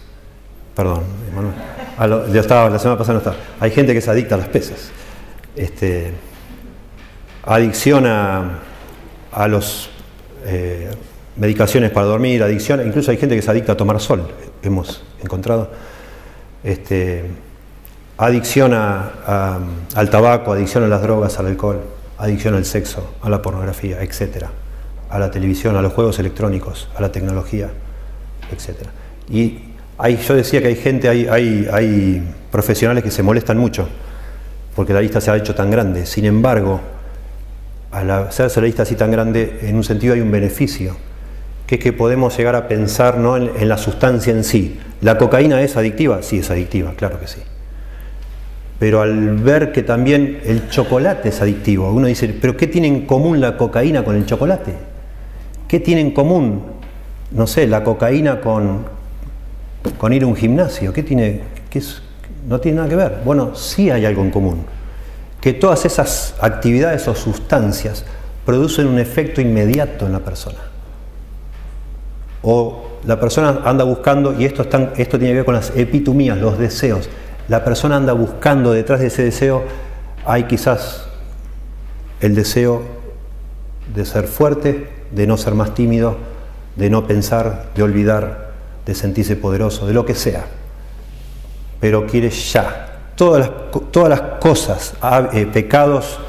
Perdón, Emanuel. yo estaba, la semana pasada no estaba. Hay gente que se adicta a las pesas. Este, adicción a, a los eh, medicaciones para dormir, adicción, incluso hay gente que se adicta a tomar sol, hemos encontrado. Este, adicción al tabaco, adicción a las drogas, al alcohol, adicción al sexo, a la pornografía, etc. A la televisión, a los juegos electrónicos, a la tecnología, etc. Y hay, yo decía que hay gente, hay, hay, profesionales que se molestan mucho porque la lista se ha hecho tan grande. Sin embargo, al hacerse la lista así tan grande, en un sentido hay un beneficio, que es que podemos llegar a pensar ¿no? en, la sustancia en sí. ¿La cocaína es adictiva? Sí, es adictiva, claro que sí. Pero al ver que también el chocolate es adictivo, uno dice, ¿pero qué tiene en común la cocaína con el chocolate? ¿Qué tiene en común, no sé, la cocaína con, ir a un gimnasio? ¿Qué tiene? No tiene nada que ver. Bueno, sí hay algo en común que todas esas actividades o sustancias producen un efecto inmediato en la persona. O la persona anda buscando, y esto, esto tiene que ver con las epitumías, los deseos, la persona anda buscando detrás de ese deseo, hay quizás el deseo de ser fuerte, de no ser más tímido, de no pensar, de olvidar, de sentirse poderoso, de lo que sea. pero quiere ya. Todas las, cosas, eh, pecados,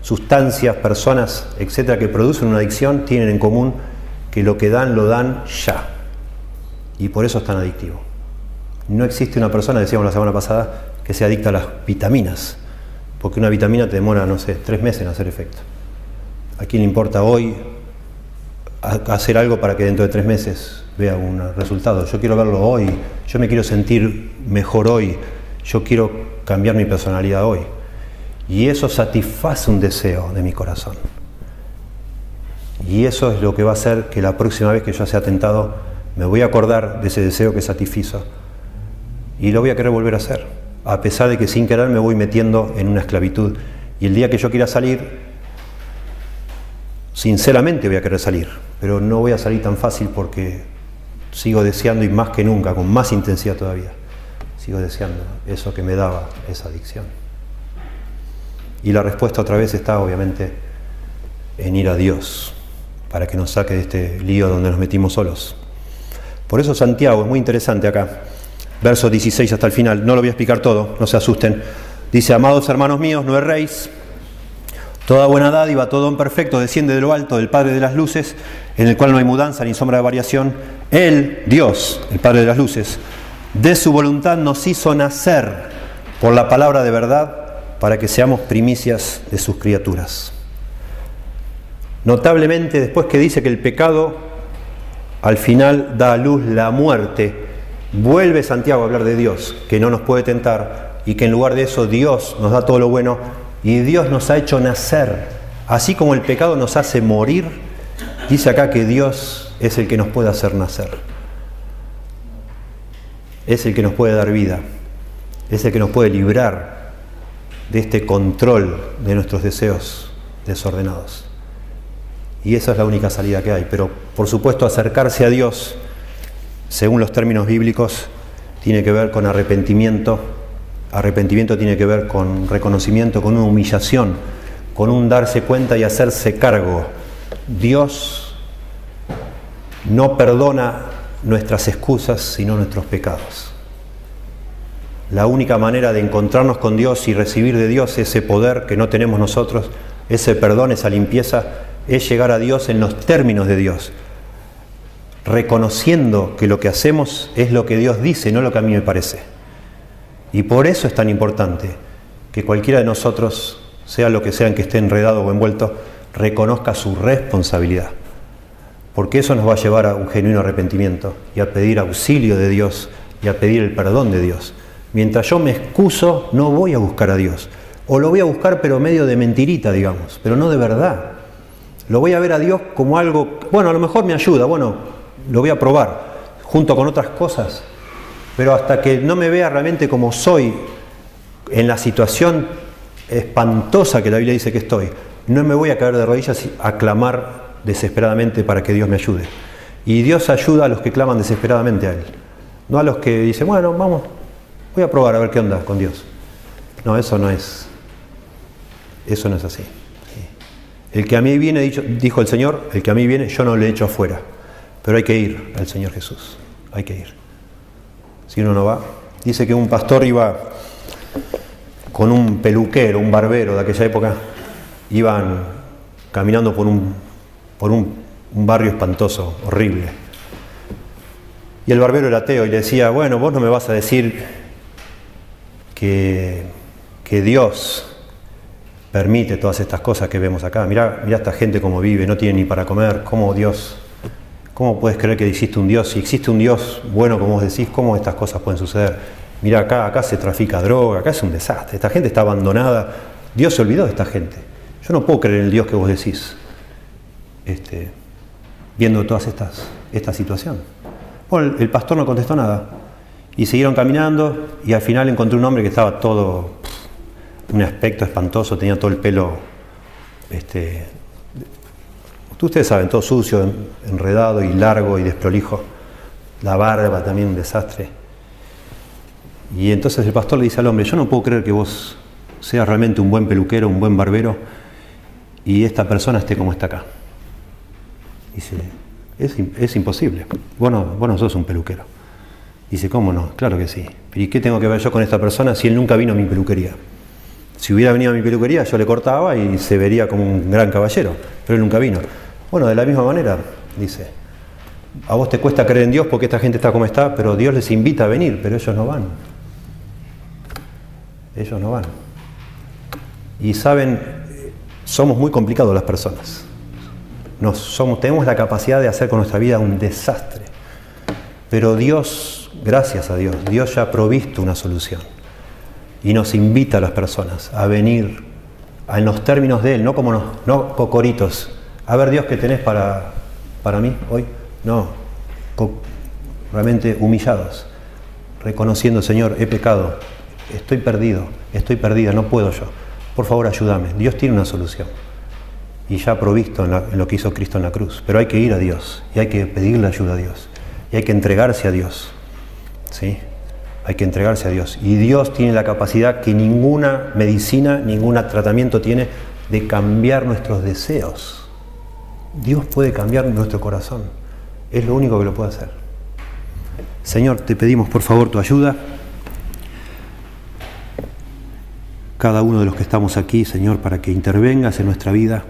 sustancias, personas, etcétera, que producen una adicción tienen en común que lo que dan lo dan ya. Y por eso es tan adictivo. No existe una persona, decíamos la semana pasada, que sea adicta a las vitaminas, porque una vitamina te demora, no sé, tres meses en hacer efecto. ¿A quién le importa hoy hacer algo para que dentro de tres meses vea un resultado? Yo quiero verlo hoy, yo me quiero sentir mejor hoy, yo quiero cambiar mi personalidad hoy. Y eso satisface un deseo de mi corazón. Y eso es lo que va a hacer que la próxima vez que yo sea tentado, me voy a acordar de ese deseo que satisfizo y lo voy a querer volver a hacer, a pesar de que sin querer me voy metiendo en una esclavitud. Y el día que yo quiera salir, sinceramente voy a querer salir, pero no voy a salir tan fácil porque sigo deseando y más que nunca, con más intensidad todavía, sigo deseando eso que me daba esa adicción. Y la respuesta otra vez está obviamente en ir a Dios, para que nos saque de este lío donde nos metimos solos. Por eso Santiago es muy interesante acá verso 16 hasta el final. No lo voy a explicar todo, no se asusten. Dice, amados hermanos míos, no erréis. Toda buena dádiva, todo don perfecto desciende de lo alto del Padre de las Luces, en el cual no hay mudanza ni sombra de variación. Él, Dios, el Padre de las Luces, de su voluntad nos hizo nacer por la palabra de verdad para que seamos primicias de sus criaturas. Notablemente, después que dice que el pecado al final da a luz la muerte, Vuelve Santiago a hablar de Dios, que no nos puede tentar y que en lugar de eso Dios nos da todo lo bueno y Dios nos ha hecho nacer. Así como el pecado nos hace morir, dice acá que Dios es el que nos puede hacer nacer. Es el que nos puede dar vida. Es el que nos puede librar de este control de nuestros deseos desordenados. Y esa es la única salida que hay. Pero por supuesto acercarse a Dios según los términos bíblicos, tiene que ver con arrepentimiento. Arrepentimiento tiene que ver con reconocimiento, con una humillación, con un darse cuenta y hacerse cargo. Dios no perdona nuestras excusas, sino nuestros pecados. La única manera de encontrarnos con Dios y recibir de Dios ese poder que no tenemos nosotros, ese perdón, esa limpieza, es llegar a Dios en los términos de Dios, reconociendo que lo que hacemos es lo que Dios dice, no lo que a mí me parece. Y por eso es tan importante que cualquiera de nosotros, sea lo que sea en que esté enredado o envuelto, reconozca su responsabilidad. Porque eso nos va a llevar a un genuino arrepentimiento y a pedir auxilio de Dios y a pedir el perdón de Dios. Mientras yo me excuso, no voy a buscar a Dios. O lo voy a buscar pero medio de mentirita, digamos, pero no de verdad. Lo voy a ver a Dios como algo, bueno, a lo mejor me ayuda, bueno, lo voy a probar, junto con otras cosas, pero hasta que no me vea realmente como soy, en la situación espantosa que la Biblia dice que estoy, no me voy a caer de rodillas a clamar desesperadamente para que Dios me ayude. Y Dios ayuda a los que claman desesperadamente a Él, no a los que dicen, bueno, vamos, voy a probar a ver qué onda con Dios. No, eso no es, eso no es así. El que a mí viene, dijo el Señor, el que a mí viene, yo no le echo afuera. Pero hay que ir al Señor Jesús, hay que ir. Si uno no va, dice que un pastor iba con un peluquero, un barbero de aquella época, iban caminando por un, por un, barrio espantoso, horrible. Y el barbero era ateo y le decía, bueno, vos no me vas a decir que, que Dios permite todas estas cosas que vemos acá. Mirá, mirá esta gente cómo vive, no tiene ni para comer, cómo Dios ¿Cómo puedes creer que existe un Dios? Si existe un Dios bueno, como vos decís, ¿cómo estas cosas pueden suceder? Mira acá, acá se trafica droga, acá es un desastre, esta gente está abandonada. Dios se olvidó de esta gente. Yo no puedo creer en el Dios que vos decís, este, viendo todas estas, esta situación. Bueno, el, pastor no contestó nada. Y siguieron caminando y al final encontré un hombre que estaba todo, un aspecto espantoso, tenía todo el pelo este, Ustedes saben, todo sucio, enredado y largo y desprolijo. La barba también un desastre. Y entonces el pastor le dice al hombre, yo no puedo creer que vos seas realmente un buen peluquero, un buen barbero, y esta persona esté como está acá. Dice, es, imposible. Bueno, vos no sos un peluquero. Dice, ¿cómo no? Claro que sí. ¿Y qué tengo que ver yo con esta persona si él nunca vino a mi peluquería? Si hubiera venido a mi peluquería, yo le cortaba y se vería como un gran caballero, pero él nunca vino. Bueno, de la misma manera, dice, a vos te cuesta creer en Dios porque esta gente está como está, pero Dios les invita a venir, pero ellos no van. Ellos no van. Y saben, somos muy complicados las personas. Nos, somos, tenemos la capacidad de hacer con nuestra vida un desastre. Pero Dios, gracias a Dios, Dios ya ha provisto una solución. Y nos invita a las personas a venir en los términos de Él, no como no cocoritos. A ver, Dios, ¿qué tenés para, para mí hoy? No, realmente humillados, reconociendo, Señor, he pecado, estoy perdido, estoy perdida, no puedo yo. Por favor, ayúdame. Dios tiene una solución. Y ya provisto en, en, lo que hizo Cristo en la cruz. Pero hay que ir a Dios y hay que pedirle ayuda a Dios. Y hay que entregarse a Dios. ¿Sí? Hay que entregarse a Dios. Y Dios tiene la capacidad que ninguna medicina, ningún tratamiento tiene de cambiar nuestros deseos. Dios puede cambiar nuestro corazón. Es lo único que lo puede hacer. Señor, te pedimos por favor tu ayuda. Cada uno de los que estamos aquí, Señor, para que intervengas en nuestra vida.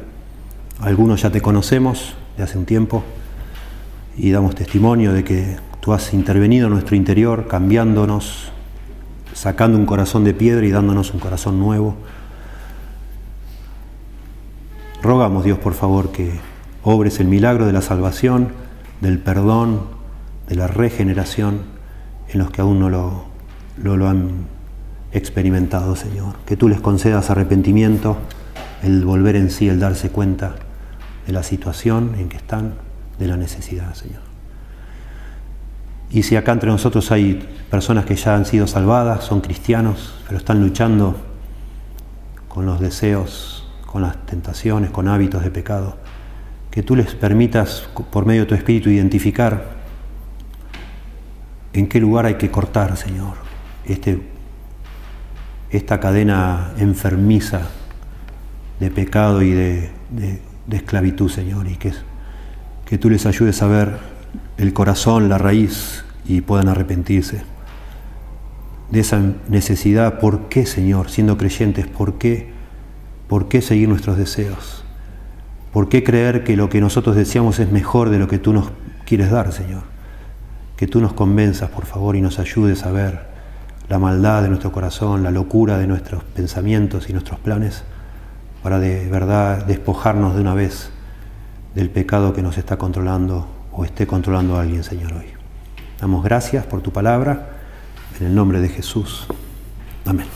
Algunos ya te conocemos de hace un tiempo y damos testimonio de que tú has intervenido en nuestro interior, cambiándonos, sacando un corazón de piedra y dándonos un corazón nuevo. Rogamos, Dios, por favor, que obres el milagro de la salvación, del perdón, de la regeneración en los que aún no lo, lo, han experimentado, Señor. Que tú les concedas arrepentimiento, el volver en sí, el darse cuenta de la situación en que están, de la necesidad, Señor. Y si acá entre nosotros hay personas que ya han sido salvadas, son cristianos, pero están luchando con los deseos, con las tentaciones, con hábitos de pecado, que tú les permitas, por medio de tu Espíritu, identificar en qué lugar hay que cortar, Señor, este, esta cadena enfermiza de pecado y de, esclavitud, Señor, y que, que tú les ayudes a ver el corazón, la raíz, y puedan arrepentirse de esa necesidad. ¿Por qué, Señor, siendo creyentes, por qué, por qué seguir nuestros deseos? ¿Por qué creer que lo que nosotros deseamos es mejor de lo que tú nos quieres dar, Señor? Que tú nos convenzas, por favor, y nos ayudes a ver la maldad de nuestro corazón, la locura de nuestros pensamientos y nuestros planes, para de verdad despojarnos de una vez del pecado que nos está controlando o esté controlando a alguien, Señor, hoy. Damos gracias por tu palabra, en el nombre de Jesús. Amén.